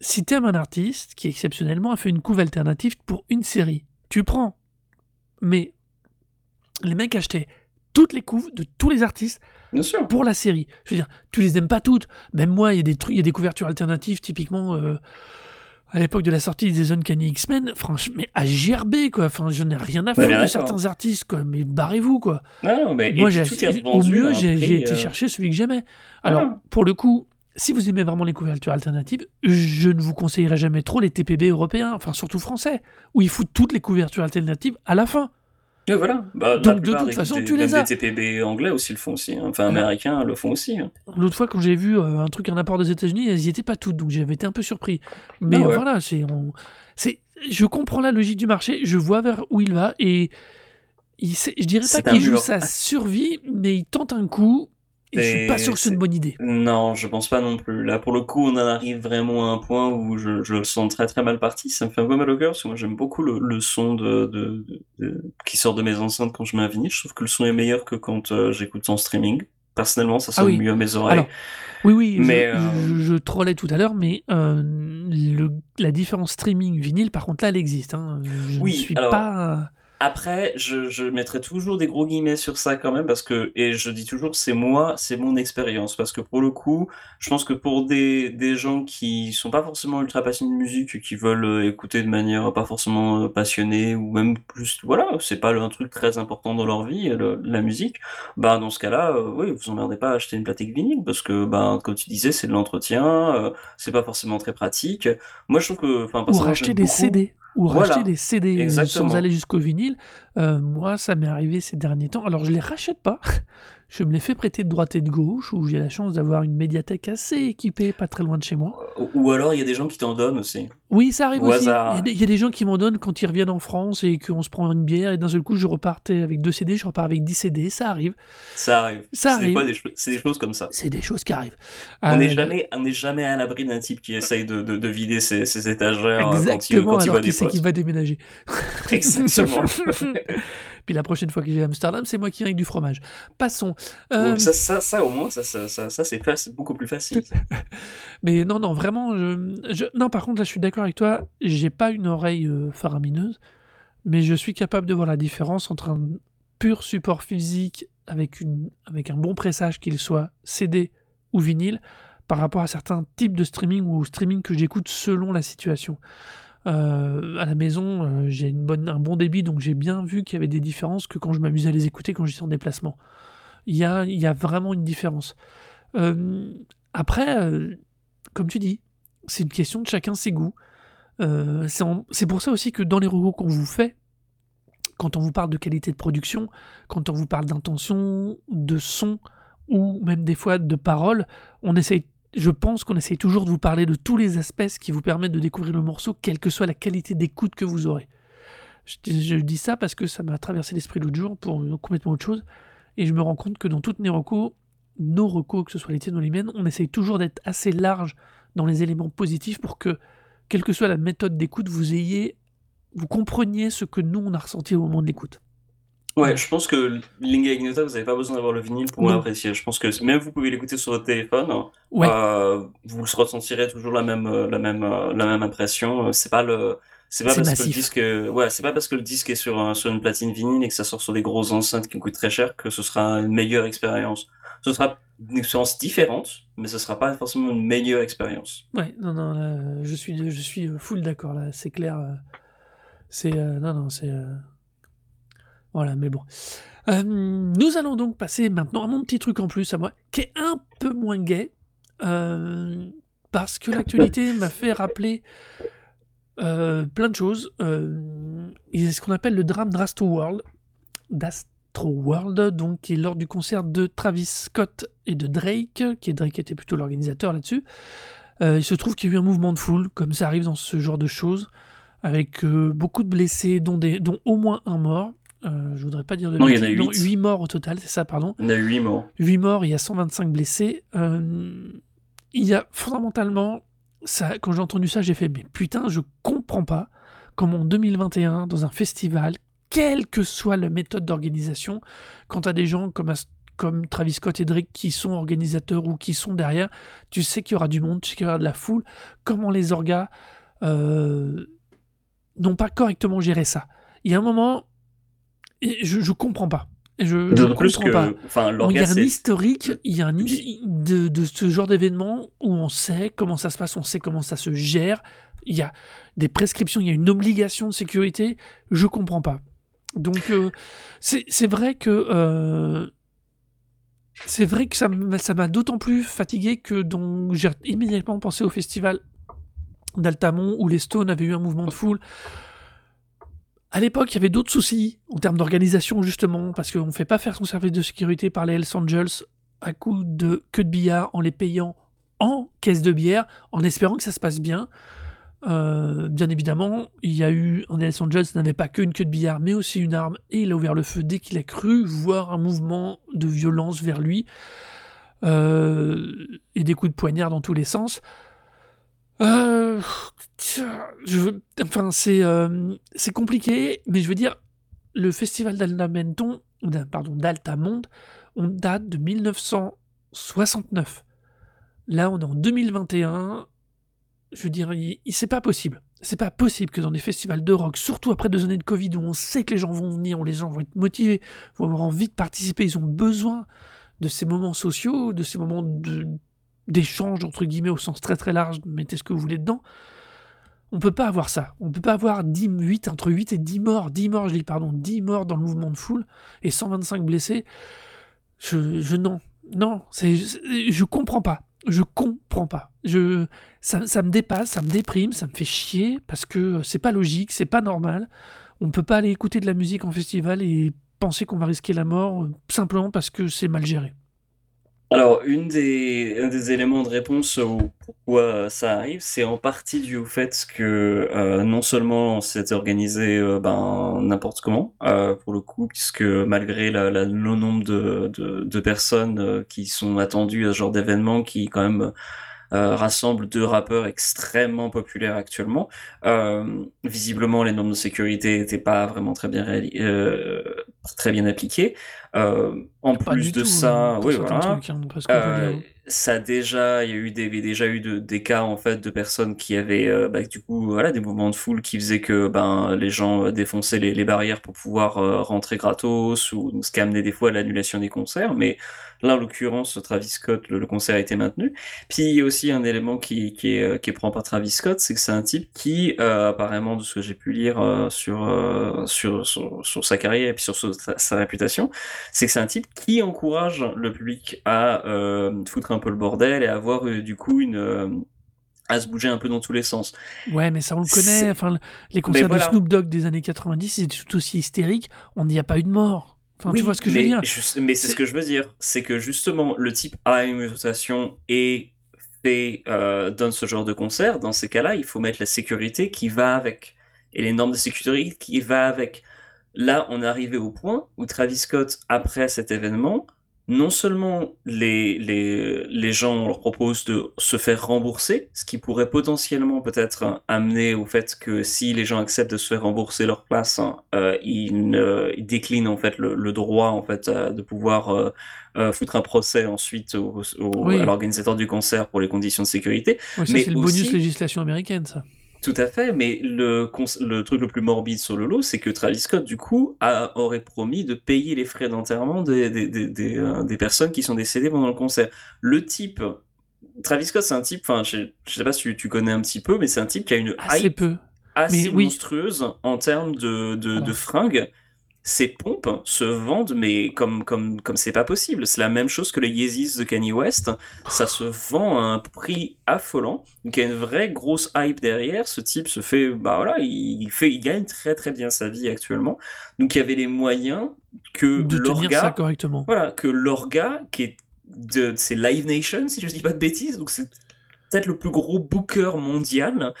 Speaker 1: si t'aimes un artiste qui exceptionnellement a fait une couve alternative pour une série, tu prends. Mais les mecs achetaient toutes les couves de tous les artistes
Speaker 2: Bien sûr.
Speaker 1: pour la série. Je veux dire, tu les aimes pas toutes. Même moi, il y a des trucs, il y a des couvertures alternatives, typiquement euh, à l'époque de la sortie des Uncanny X-Men. Franchement, mais à gerber quoi. Enfin, je n'ai rien à
Speaker 2: Ouais,
Speaker 1: faire
Speaker 2: bien
Speaker 1: de certains artistes quoi. Mais barrez-vous quoi.
Speaker 2: Non, non, mais,
Speaker 1: moi, j'ai au mieux, j'ai été
Speaker 2: euh,
Speaker 1: chercher celui que j'aimais. Alors,
Speaker 2: Ah.
Speaker 1: pour le coup. Si vous aimez vraiment les couvertures alternatives, je ne vous conseillerais jamais trop les TPB européens, enfin surtout français, où ils foutent toutes les couvertures alternatives à la fin.
Speaker 2: Et voilà. Bah,
Speaker 1: Donc, de toute façon,
Speaker 2: des-
Speaker 1: tu les as.
Speaker 2: des TPB anglais aussi le font aussi. hein. Enfin, américains le font aussi. hein.
Speaker 1: L'autre fois, quand j'ai vu euh, un truc, un apport des États-Unis, elles y étaient pas toutes, donc j'avais été un peu surpris. Mais
Speaker 2: Ah ouais.
Speaker 1: voilà, c'est, on- c'est, je comprends la logique du marché, je vois vers où il va, et il je dirais pas qu'il joue sa survie, mais il tente un coup, et je suis pas sûr que c'est une bonne idée.
Speaker 2: Non, je pense pas non plus. Là, pour le coup, on en arrive vraiment à un point où je, je le sens très très mal parti. Ça me fait un peu mal au cœur parce que moi j'aime beaucoup le, le son de, de, de- de- qui sort de mes enceintes quand je mets un vinyle. Je trouve que le son est meilleur que quand euh, j'écoute en streaming. Personnellement, ça
Speaker 1: Ah
Speaker 2: sonne
Speaker 1: oui.
Speaker 2: mieux à mes oreilles.
Speaker 1: Alors, oui, oui,
Speaker 2: Mais,
Speaker 1: je,
Speaker 2: euh,
Speaker 1: je- je trollais tout à l'heure, mais euh, le- la différence streaming vinyle, par contre, là, elle existe. hein. Je
Speaker 2: Oui,
Speaker 1: ne suis
Speaker 2: alors-
Speaker 1: pas.
Speaker 2: Après, je, je mettrai toujours des gros guillemets sur ça quand même parce que, et je dis toujours, c'est moi, c'est mon expérience. Parce que pour le coup, je pense que pour des, des gens qui sont pas forcément ultra passionnés de musique, qui veulent euh, écouter de manière pas forcément euh, passionnée ou même plus, voilà, c'est pas un truc très important dans leur vie, le- la musique, bah dans ce cas-là, euh, oui, vous emmerdez pas à acheter une platique vinyle parce que, bah, comme tu disais, c'est de l'entretien, euh, c'est pas forcément très pratique. Moi, je trouve que, enfin,
Speaker 1: Ou racheter des
Speaker 2: beaucoup.
Speaker 1: CD. Ou
Speaker 2: Voilà,
Speaker 1: racheter des CD euh,
Speaker 2: exactement.
Speaker 1: sans aller jusqu'au vinyle. Euh, moi, ça m'est arrivé ces derniers temps. Alors, je les rachète pas. Je me les fais prêter de droite et de gauche, où j'ai la chance d'avoir une médiathèque assez équipée, pas très loin de chez moi.
Speaker 2: Ou alors, il y a des gens qui t'en donnent aussi.
Speaker 1: Oui, ça arrive
Speaker 2: Au
Speaker 1: aussi. Il y, a des, il y a des gens qui m'en donnent quand ils reviennent en France et qu'on se prend une bière, et d'un seul coup, je repartais avec deux CD, je repars avec 10 CD. Ça arrive.
Speaker 2: Ça arrive.
Speaker 1: Ça
Speaker 2: C'est des fois
Speaker 1: arrive.
Speaker 2: des, c'est des choses comme ça.
Speaker 1: C'est des choses qui arrivent.
Speaker 2: On n'est
Speaker 1: Euh,
Speaker 2: jamais, on n'est jamais à l'abri d'un type qui essaye de, de, de vider ses, ses étagères euh, quand il,
Speaker 1: Exactement,
Speaker 2: quand il
Speaker 1: alors
Speaker 2: voit
Speaker 1: qu'il sait va déménager.
Speaker 2: Exactement.
Speaker 1: Puis la prochaine fois que je vais à Amsterdam, c'est moi qui viens avec du fromage. Passons. Euh,
Speaker 2: ça, ça, ça, au moins, ça, ça, ça, ça, c'est beaucoup plus facile.
Speaker 1: mais non, non, vraiment, je, je- non, par contre, là, je suis d'accord avec toi. J'ai pas une oreille euh, faramineuse, mais je suis capable de voir la différence entre un pur support physique avec, une, avec un bon pressage, qu'il soit CD ou vinyle, par rapport à certains types de streaming ou streaming que j'écoute selon la situation. Euh, à la maison, euh, j'ai un bon débit, donc j'ai bien vu qu'il y avait des différences que quand je m'amusais à les écouter quand j'étais en déplacement. Il y a, vraiment une différence. Euh, après, comme tu dis, c'est une question de chacun ses goûts. C'est pour ça aussi que dans les recos qu'on vous fait, quand on vous parle de qualité de production, quand on vous parle d'intention, de son, ou même des fois de paroles, on essaye, je pense qu'on essaye toujours de vous parler de tous les aspects qui vous permettent de découvrir le morceau, quelle que soit la qualité d'écoute que vous aurez. Je, dis- ça parce que ça m'a traversé l'esprit l'autre jour pour euh, complètement autre chose, et je me rends compte que dans toutes mes recos, nos recos, que ce soit les tiennes ou les miennes, on essaye toujours d'être assez large dans les éléments positifs pour que, quelle que soit la méthode d'écoute, vous ayez, vous compreniez ce que nous on a ressenti au moment de l'écoute.
Speaker 2: Ouais, je pense que Linga Ignota, vous n'avez pas besoin d'avoir le vinyle pour l'apprécier. Je pense que même vous pouvez l'écouter sur votre téléphone,
Speaker 1: Ouais.
Speaker 2: euh, vous ressentirez toujours la même, euh, la même, euh, la même impression. C'est pas le, c'est pas parce que le disque, ouais, c'est pas parce que le disque est sur, sur une platine vinyle et que ça sort sur des grosses enceintes qui coûtent très cher que ce sera une meilleure expérience. Ce sera une expérience différente, mais ce sera pas forcément une meilleure expérience.
Speaker 1: Ouais, non, non, là, je suis, je suis full d'accord, là, c'est clair. C'est, euh, non, non, c'est... euh, Voilà, mais bon. Euh, nous allons donc passer maintenant à mon petit truc en plus à moi, qui est un peu moins gay, euh, parce que l'actualité m'a fait rappeler euh, plein de choses. Il y a ce qu'on appelle le drame d'Astro World, d'Astro World, donc qui est lors du concert de Travis Scott et de Drake, qui est Drake était plutôt l'organisateur là-dessus. Il se trouve qu'il y a eu un mouvement de foule, comme ça arrive dans ce genre de choses, avec beaucoup de blessés, dont, des, dont au moins un mort. Euh, je voudrais pas dire de
Speaker 2: Non, il y en a
Speaker 1: bêtises. Non,
Speaker 2: huit.
Speaker 1: 8 morts au total, c'est ça, pardon.
Speaker 2: Il y en a huit morts.
Speaker 1: 8 morts, il y a 125 blessés. Euh, il y a fondamentalement, ça, quand j'ai entendu ça, j'ai fait, mais putain, je comprends pas comment en 2021, dans un festival, quelle que soit la méthode d'organisation, quand tu as des gens comme, comme Travis Scott et Drake qui sont organisateurs ou qui sont derrière, tu sais qu'il y aura du monde, tu sais qu'il y aura de la foule, comment les orgas euh, n'ont pas correctement géré ça? Il y a un moment, je, je comprends pas. Je, je
Speaker 2: D'autant plus
Speaker 1: comprends pas.
Speaker 2: enfin,
Speaker 1: il y a un historique, il y a un de, de ce genre d'événement où on sait comment ça se passe, on sait comment ça se gère. Il y a des prescriptions, il y a une obligation de sécurité. Je comprends pas. Donc euh, c'est vrai que euh, c'est vrai que ça m'a ça m'a d'autant plus fatigué que donc j'ai immédiatement pensé au festival d'Altamont où les Stones avaient eu un mouvement de foule. À l'époque, il y avait d'autres soucis en termes d'organisation, justement, parce qu'on ne fait pas faire son service de sécurité par les Hells Angels à coup de queue de billard en les payant en caisse de bière, en espérant que ça se passe bien. Euh, bien évidemment, il y a eu un Hells Angels n'avait pas qu'une queue de billard, mais aussi une arme, et il a ouvert le feu dès qu'il a cru voir un mouvement de violence vers lui, euh, et des coups de poignard dans tous les sens. Euh, je enfin, c'est euh, c'est compliqué, mais je veux dire, le festival d'Altamenton, pardon, d'Altamonde, on date de 1969. Là, on est en 2021. Je veux dire, il, il- c'est pas possible. C'est pas possible que dans des festivals de rock, surtout après deux années de Covid où on sait que les gens vont venir, où les gens vont être motivés, vont avoir envie de participer, ils ont besoin de ces moments sociaux, de ces moments de- d'échange, entre guillemets, au sens très très large, mettez ce que vous voulez dedans. On peut pas avoir ça. On peut pas avoir 10, 8, entre 8 et 10 morts, 10 morts, je dis pardon, 10 morts dans le mouvement de foule et 125 blessés. Je, je non, non, c'est, je comprends pas. Je comprends pas. Je, ça, ça me dépasse, ça me déprime, ça me fait chier parce que c'est pas logique, c'est pas normal. On peut pas aller écouter de la musique en festival et penser qu'on va risquer la mort euh, simplement parce que c'est mal géré.
Speaker 2: Alors, une des, un des éléments de réponse au pourquoi ça arrive, c'est en partie dû au fait que euh, non seulement c'est organisé euh, ben, n'importe comment, euh, pour le coup, puisque malgré la, le nombre de, de, personnes qui sont attendues à ce genre d'événement, qui quand même rassemble deux rappeurs extrêmement populaires actuellement, visiblement les normes de sécurité n'étaient pas vraiment très bien, très bien appliquées. Euh, en
Speaker 1: Pas
Speaker 2: plus de
Speaker 1: tout,
Speaker 2: ça, oui, voilà.
Speaker 1: trucs, hein,
Speaker 2: ça déjà, il y a eu des, déjà eu de- des cas en fait de personnes qui avaient euh, bah, du coup voilà des mouvements de foule qui faisaient que ben les gens euh, défonçaient les, barrières pour pouvoir euh, rentrer gratos ou ce qui a amené des fois à l'annulation des concerts. Mais là en l'occurrence Travis Scott le, concert a été maintenu. Puis il y a aussi un élément qui qui est qui prend par Travis Scott, c'est que c'est un type qui apparemment de ce que j'ai pu lire sur, sur sur sur sa carrière et puis sur sa, sa réputation c'est que c'est un type qui encourage le public à foutre un peu le bordel et avoir euh, du coup une euh, à se bouger un peu dans tous les sens.
Speaker 1: Ouais, mais ça on le
Speaker 2: C'est-
Speaker 1: connaît. Enfin, le- les concerts
Speaker 2: voilà.
Speaker 1: de Snoop Dogg des années 90, c'était tout aussi hystérique. On n'y a pas eu de mort. Enfin,
Speaker 2: Oui,
Speaker 1: tu vois ce que je
Speaker 2: mais
Speaker 1: veux dire
Speaker 2: mais c'est
Speaker 1: C'est-
Speaker 2: ce que je veux dire, c'est que justement le type a une réputation et fait euh, donne ce genre de concert. Dans ces cas-là, il faut mettre la sécurité qui va avec et les normes de sécurité qui va avec. Là, on est arrivé au point où Travis Scott, après cet événement, non seulement les, les, les gens leur proposent de se faire rembourser, ce qui pourrait potentiellement peut-être amener au fait que si les gens acceptent de se faire rembourser leur place, hein, euh, ils, ne- ils déclinent en fait le, le droit en fait euh, de pouvoir euh, foutre un procès ensuite au, au-
Speaker 1: Oui.
Speaker 2: à l'organisateur du concert pour les conditions de sécurité.
Speaker 1: Ça,
Speaker 2: mais
Speaker 1: c'est le bonus législation américaine, ça.
Speaker 2: Tout à fait, mais le, truc le plus morbide sur le lot, c'est que Travis Scott, du coup, a, aurait promis de payer les frais d'enterrement des, des, des, des, euh, des personnes qui sont décédées pendant le concert. Le type, Travis Scott, c'est un type, enfin, je, je sais pas si tu, tu connais un petit peu, mais c'est un type qui a une
Speaker 1: Assez
Speaker 2: hype
Speaker 1: peu.
Speaker 2: assez
Speaker 1: Mais oui.
Speaker 2: monstrueuse en termes de, de fringues. Ces pompes se vendent, mais comme comme comme c'est pas possible. C'est la même chose que les Yeezys de Kanye West. Ça se vend à un prix affolant. Donc il y a une vraie grosse hype derrière. Ce type se fait, bah voilà, il, fait, il gagne très très bien sa vie actuellement. Donc il y avait les moyens que
Speaker 1: De tenir ça correctement.
Speaker 2: voilà, que l'orga qui est de, c'est Live Nation si je dis pas de bêtises. Donc c'est peut-être le plus gros booker mondial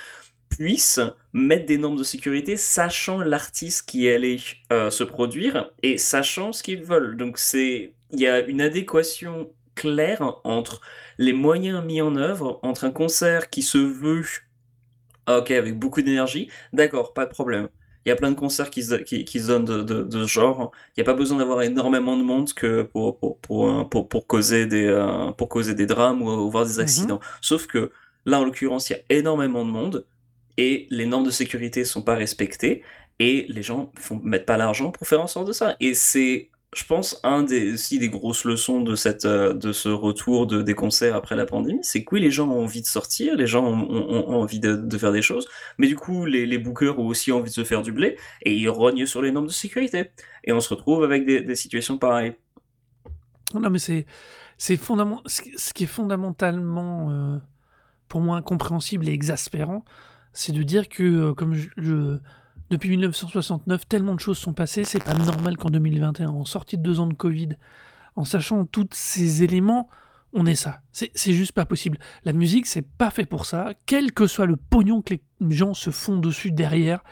Speaker 2: puisse mettre des normes de sécurité, sachant l'artiste qui allait euh, se produire et sachant ce qu'ils veulent. Donc c'est, il y a une adéquation claire entre les moyens mis en œuvre, entre un concert qui se veut, ah, ok, avec beaucoup d'énergie, d'accord, pas de problème. Il y a plein de concerts qui se, qui, qui se donnent de, de, de ce genre. Il n'y a pas besoin d'avoir énormément de monde que pour, pour, pour, pour, pour causer des, euh, pour causer des drames ou, ou voir des
Speaker 1: Mhm.
Speaker 2: accidents. Sauf que là, en l'occurrence, il y a énormément de monde et les normes de sécurité sont pas respectées et les gens font mettent pas l'argent pour faire en sorte de ça. Et c'est, je pense, un des aussi des grosses leçons de cette euh, de ce retour de, des concerts après la pandémie, c'est que oui, les gens ont envie de sortir, les gens ont, envie de, de faire des choses, mais du coup, les, les bookers ont aussi envie de se faire du blé et ils rognent sur les normes de sécurité. Et on se retrouve avec des, situations pareilles.
Speaker 1: Non, mais c'est c'est fondament... ce qui- ce qui est fondamentalement euh, pour moi incompréhensible et exaspérant, c'est de dire que euh, comme depuis 1969 tellement de choses sont passées, c'est pas normal qu'en 2021, en sortie de deux ans de Covid, en sachant tous ces éléments, on ait ça. C'est c'est juste pas possible. La musique, c'est pas fait pour ça, quel que soit le pognon que les gens se font dessus derrière.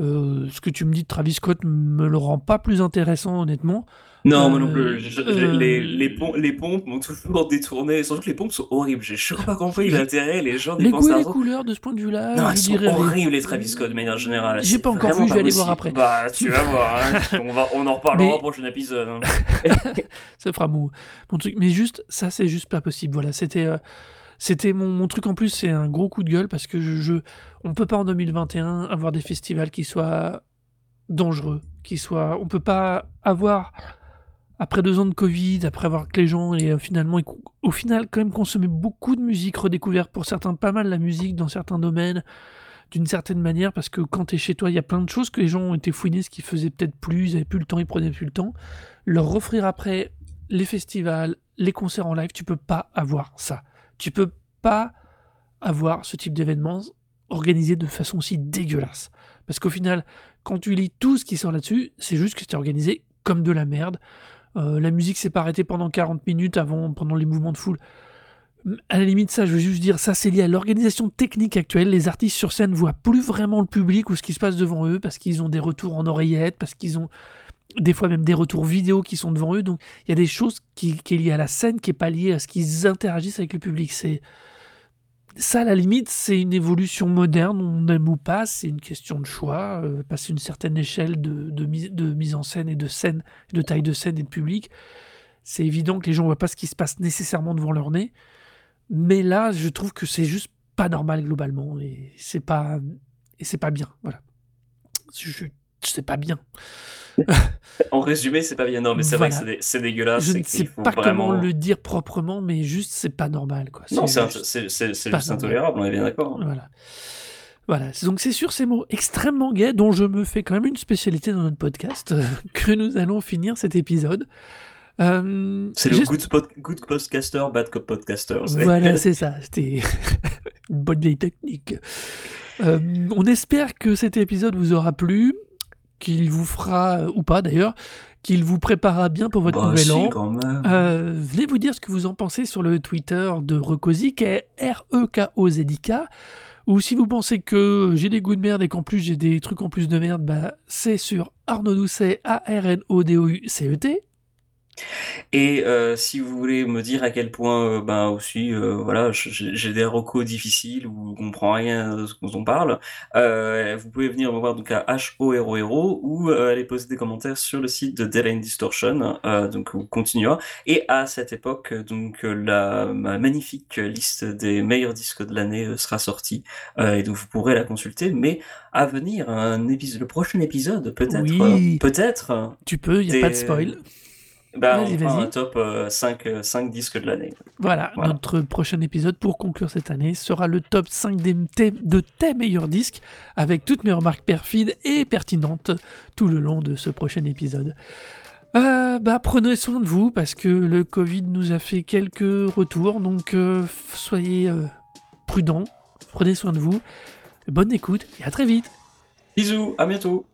Speaker 1: Euh, ce que tu me dis de Travis Scott me le rend pas plus intéressant, honnêtement.
Speaker 2: Non,
Speaker 1: Euh,
Speaker 2: moi non plus. Je- je-
Speaker 1: euh,
Speaker 2: les, les, pom- les pompes m'ont toujours détourné. Surtout que les pompes sont horribles. J'ai toujours pas compris l'intérêt. Les gens
Speaker 1: Les
Speaker 2: dépensent
Speaker 1: goûts et les
Speaker 2: l'argent.
Speaker 1: couleurs de ce point de vue-là,
Speaker 2: Non,
Speaker 1: je
Speaker 2: elles sont
Speaker 1: dirais rien.
Speaker 2: horribles, les Travis Scott, de manière générale.
Speaker 1: J'ai
Speaker 2: C'est
Speaker 1: pas encore
Speaker 2: vraiment
Speaker 1: vu, je vais aller
Speaker 2: possible.
Speaker 1: voir après.
Speaker 2: Bah, tu vas voir. hein. on, va, on en reparlera
Speaker 1: Mais-
Speaker 2: au prochain épisode. hein.
Speaker 1: ça fera mon, mon truc. Mais juste, ça, c'est juste pas possible. Voilà, c'était. euh, C'était mon, mon truc en plus, c'est un gros coup de gueule parce que je, je on peut pas en 2021 avoir des festivals qui soient dangereux, qui soient, on peut pas avoir après deux ans de Covid, après avoir que les gens et euh, finalement au final quand même consommer beaucoup de musique redécouverte pour certains, pas mal la musique dans certains domaines d'une certaine manière parce que quand tu es chez toi, il y a plein de choses que les gens ont été fouinés, ce qu'ils faisaient peut-être plus, ils avaient plus le temps, ils prenaient plus le temps. Leur offrir après les festivals, les concerts en live, tu peux pas avoir ça. Tu peux pas avoir ce type d'événement organisé de façon si dégueulasse. Parce qu'au final, quand tu lis tout ce qui sort là-dessus, c'est juste que c'était organisé comme de la merde. Euh, la musique s'est pas arrêtée pendant 40 minutes avant, pendant les mouvements de foule. À la limite, ça, je veux juste dire, ça, c'est lié à l'organisation technique actuelle. Les artistes sur scène voient plus vraiment le public ou ce qui se passe devant eux parce qu'ils ont des retours en oreillette, parce qu'ils ont des fois même des retours vidéo qui sont devant eux. Donc, il y a des choses qui, qui est liées à la scène, qui est pas liée à ce qu'ils interagissent avec le public. C'est ça, à la limite, c'est une évolution moderne, on aime ou pas, c'est une question de choix. euh, passer une certaine échelle de, mise, en scène et de scène, de taille de scène et de public, c'est évident que les gens voient pas ce qui se passe nécessairement devant leur nez. Mais là, je trouve que c'est juste pas normal globalement et c'est pas pas bien. Voilà, c'est pas bien.
Speaker 2: En résumé, c'est pas bien. Non, mais c'est vrai que c'est dé- c'est dégueulasse.
Speaker 1: je ne sais
Speaker 2: faut
Speaker 1: pas
Speaker 2: vraiment.
Speaker 1: comment le dire proprement, mais juste c'est pas normal quoi.
Speaker 2: Non, c'est
Speaker 1: juste-
Speaker 2: intolérable, on est bien d'accord.
Speaker 1: Voilà. Voilà. Donc c'est sur ces mots extrêmement gays dont je me fais quand même une spécialité dans notre podcast euh, que nous allons finir cet épisode. Euh,
Speaker 2: C'est le good, pod- good podcaster, bad cop podcaster.
Speaker 1: Voilà, c'est ça. C'était une bonne vieille technique. Euh, on espère que cet épisode vous aura plu, qu'il vous fera, euh, ou pas d'ailleurs, qu'il vous préparera bien pour votre
Speaker 2: Bah,
Speaker 1: nouvel
Speaker 2: si,
Speaker 1: an. Euh, venez vous dire ce que vous en pensez sur le Twitter de Rekozy, qui est R-E-K-O-Z-I-K. Ou si vous pensez que j'ai des goûts de merde et qu'en plus j'ai des trucs en plus de merde, bah, c'est sur Arnaud Doucet, A-R-N-O-D-O-U-C-E-T.
Speaker 2: Et euh, si vous voulez me dire à quel point, euh, ben aussi, euh, voilà, j'ai des recos difficiles où on comprend rien de ce dont on parle, vous pouvez venir me voir donc à HOROHERO ou aller poser des commentaires sur le site de Dead End Distortion, donc on continuera. Et à cette époque, donc la ma magnifique liste des meilleurs disques de l'année sera sortie, et donc vous pourrez la consulter. Mais à venir, un épisode, le prochain épisode, peut-être,
Speaker 1: Oui.
Speaker 2: peut-être.
Speaker 1: Tu peux, il n'y a pas de spoil.
Speaker 2: Bah,
Speaker 1: Vas-y,
Speaker 2: on
Speaker 1: vas-y.
Speaker 2: un top euh, 5, euh, 5 disques de l'année.
Speaker 1: Voilà,
Speaker 2: Voilà.
Speaker 1: notre prochain épisode pour conclure cette année sera le top 5 des, de tes meilleurs disques, avec toutes mes remarques perfides et pertinentes tout le long de ce prochain épisode. Euh, bah, prenez soin de vous parce que le Covid nous a fait quelques retours, donc euh, soyez prudents, prenez soin de vous, bonne écoute et à très vite.
Speaker 2: Bisous, à bientôt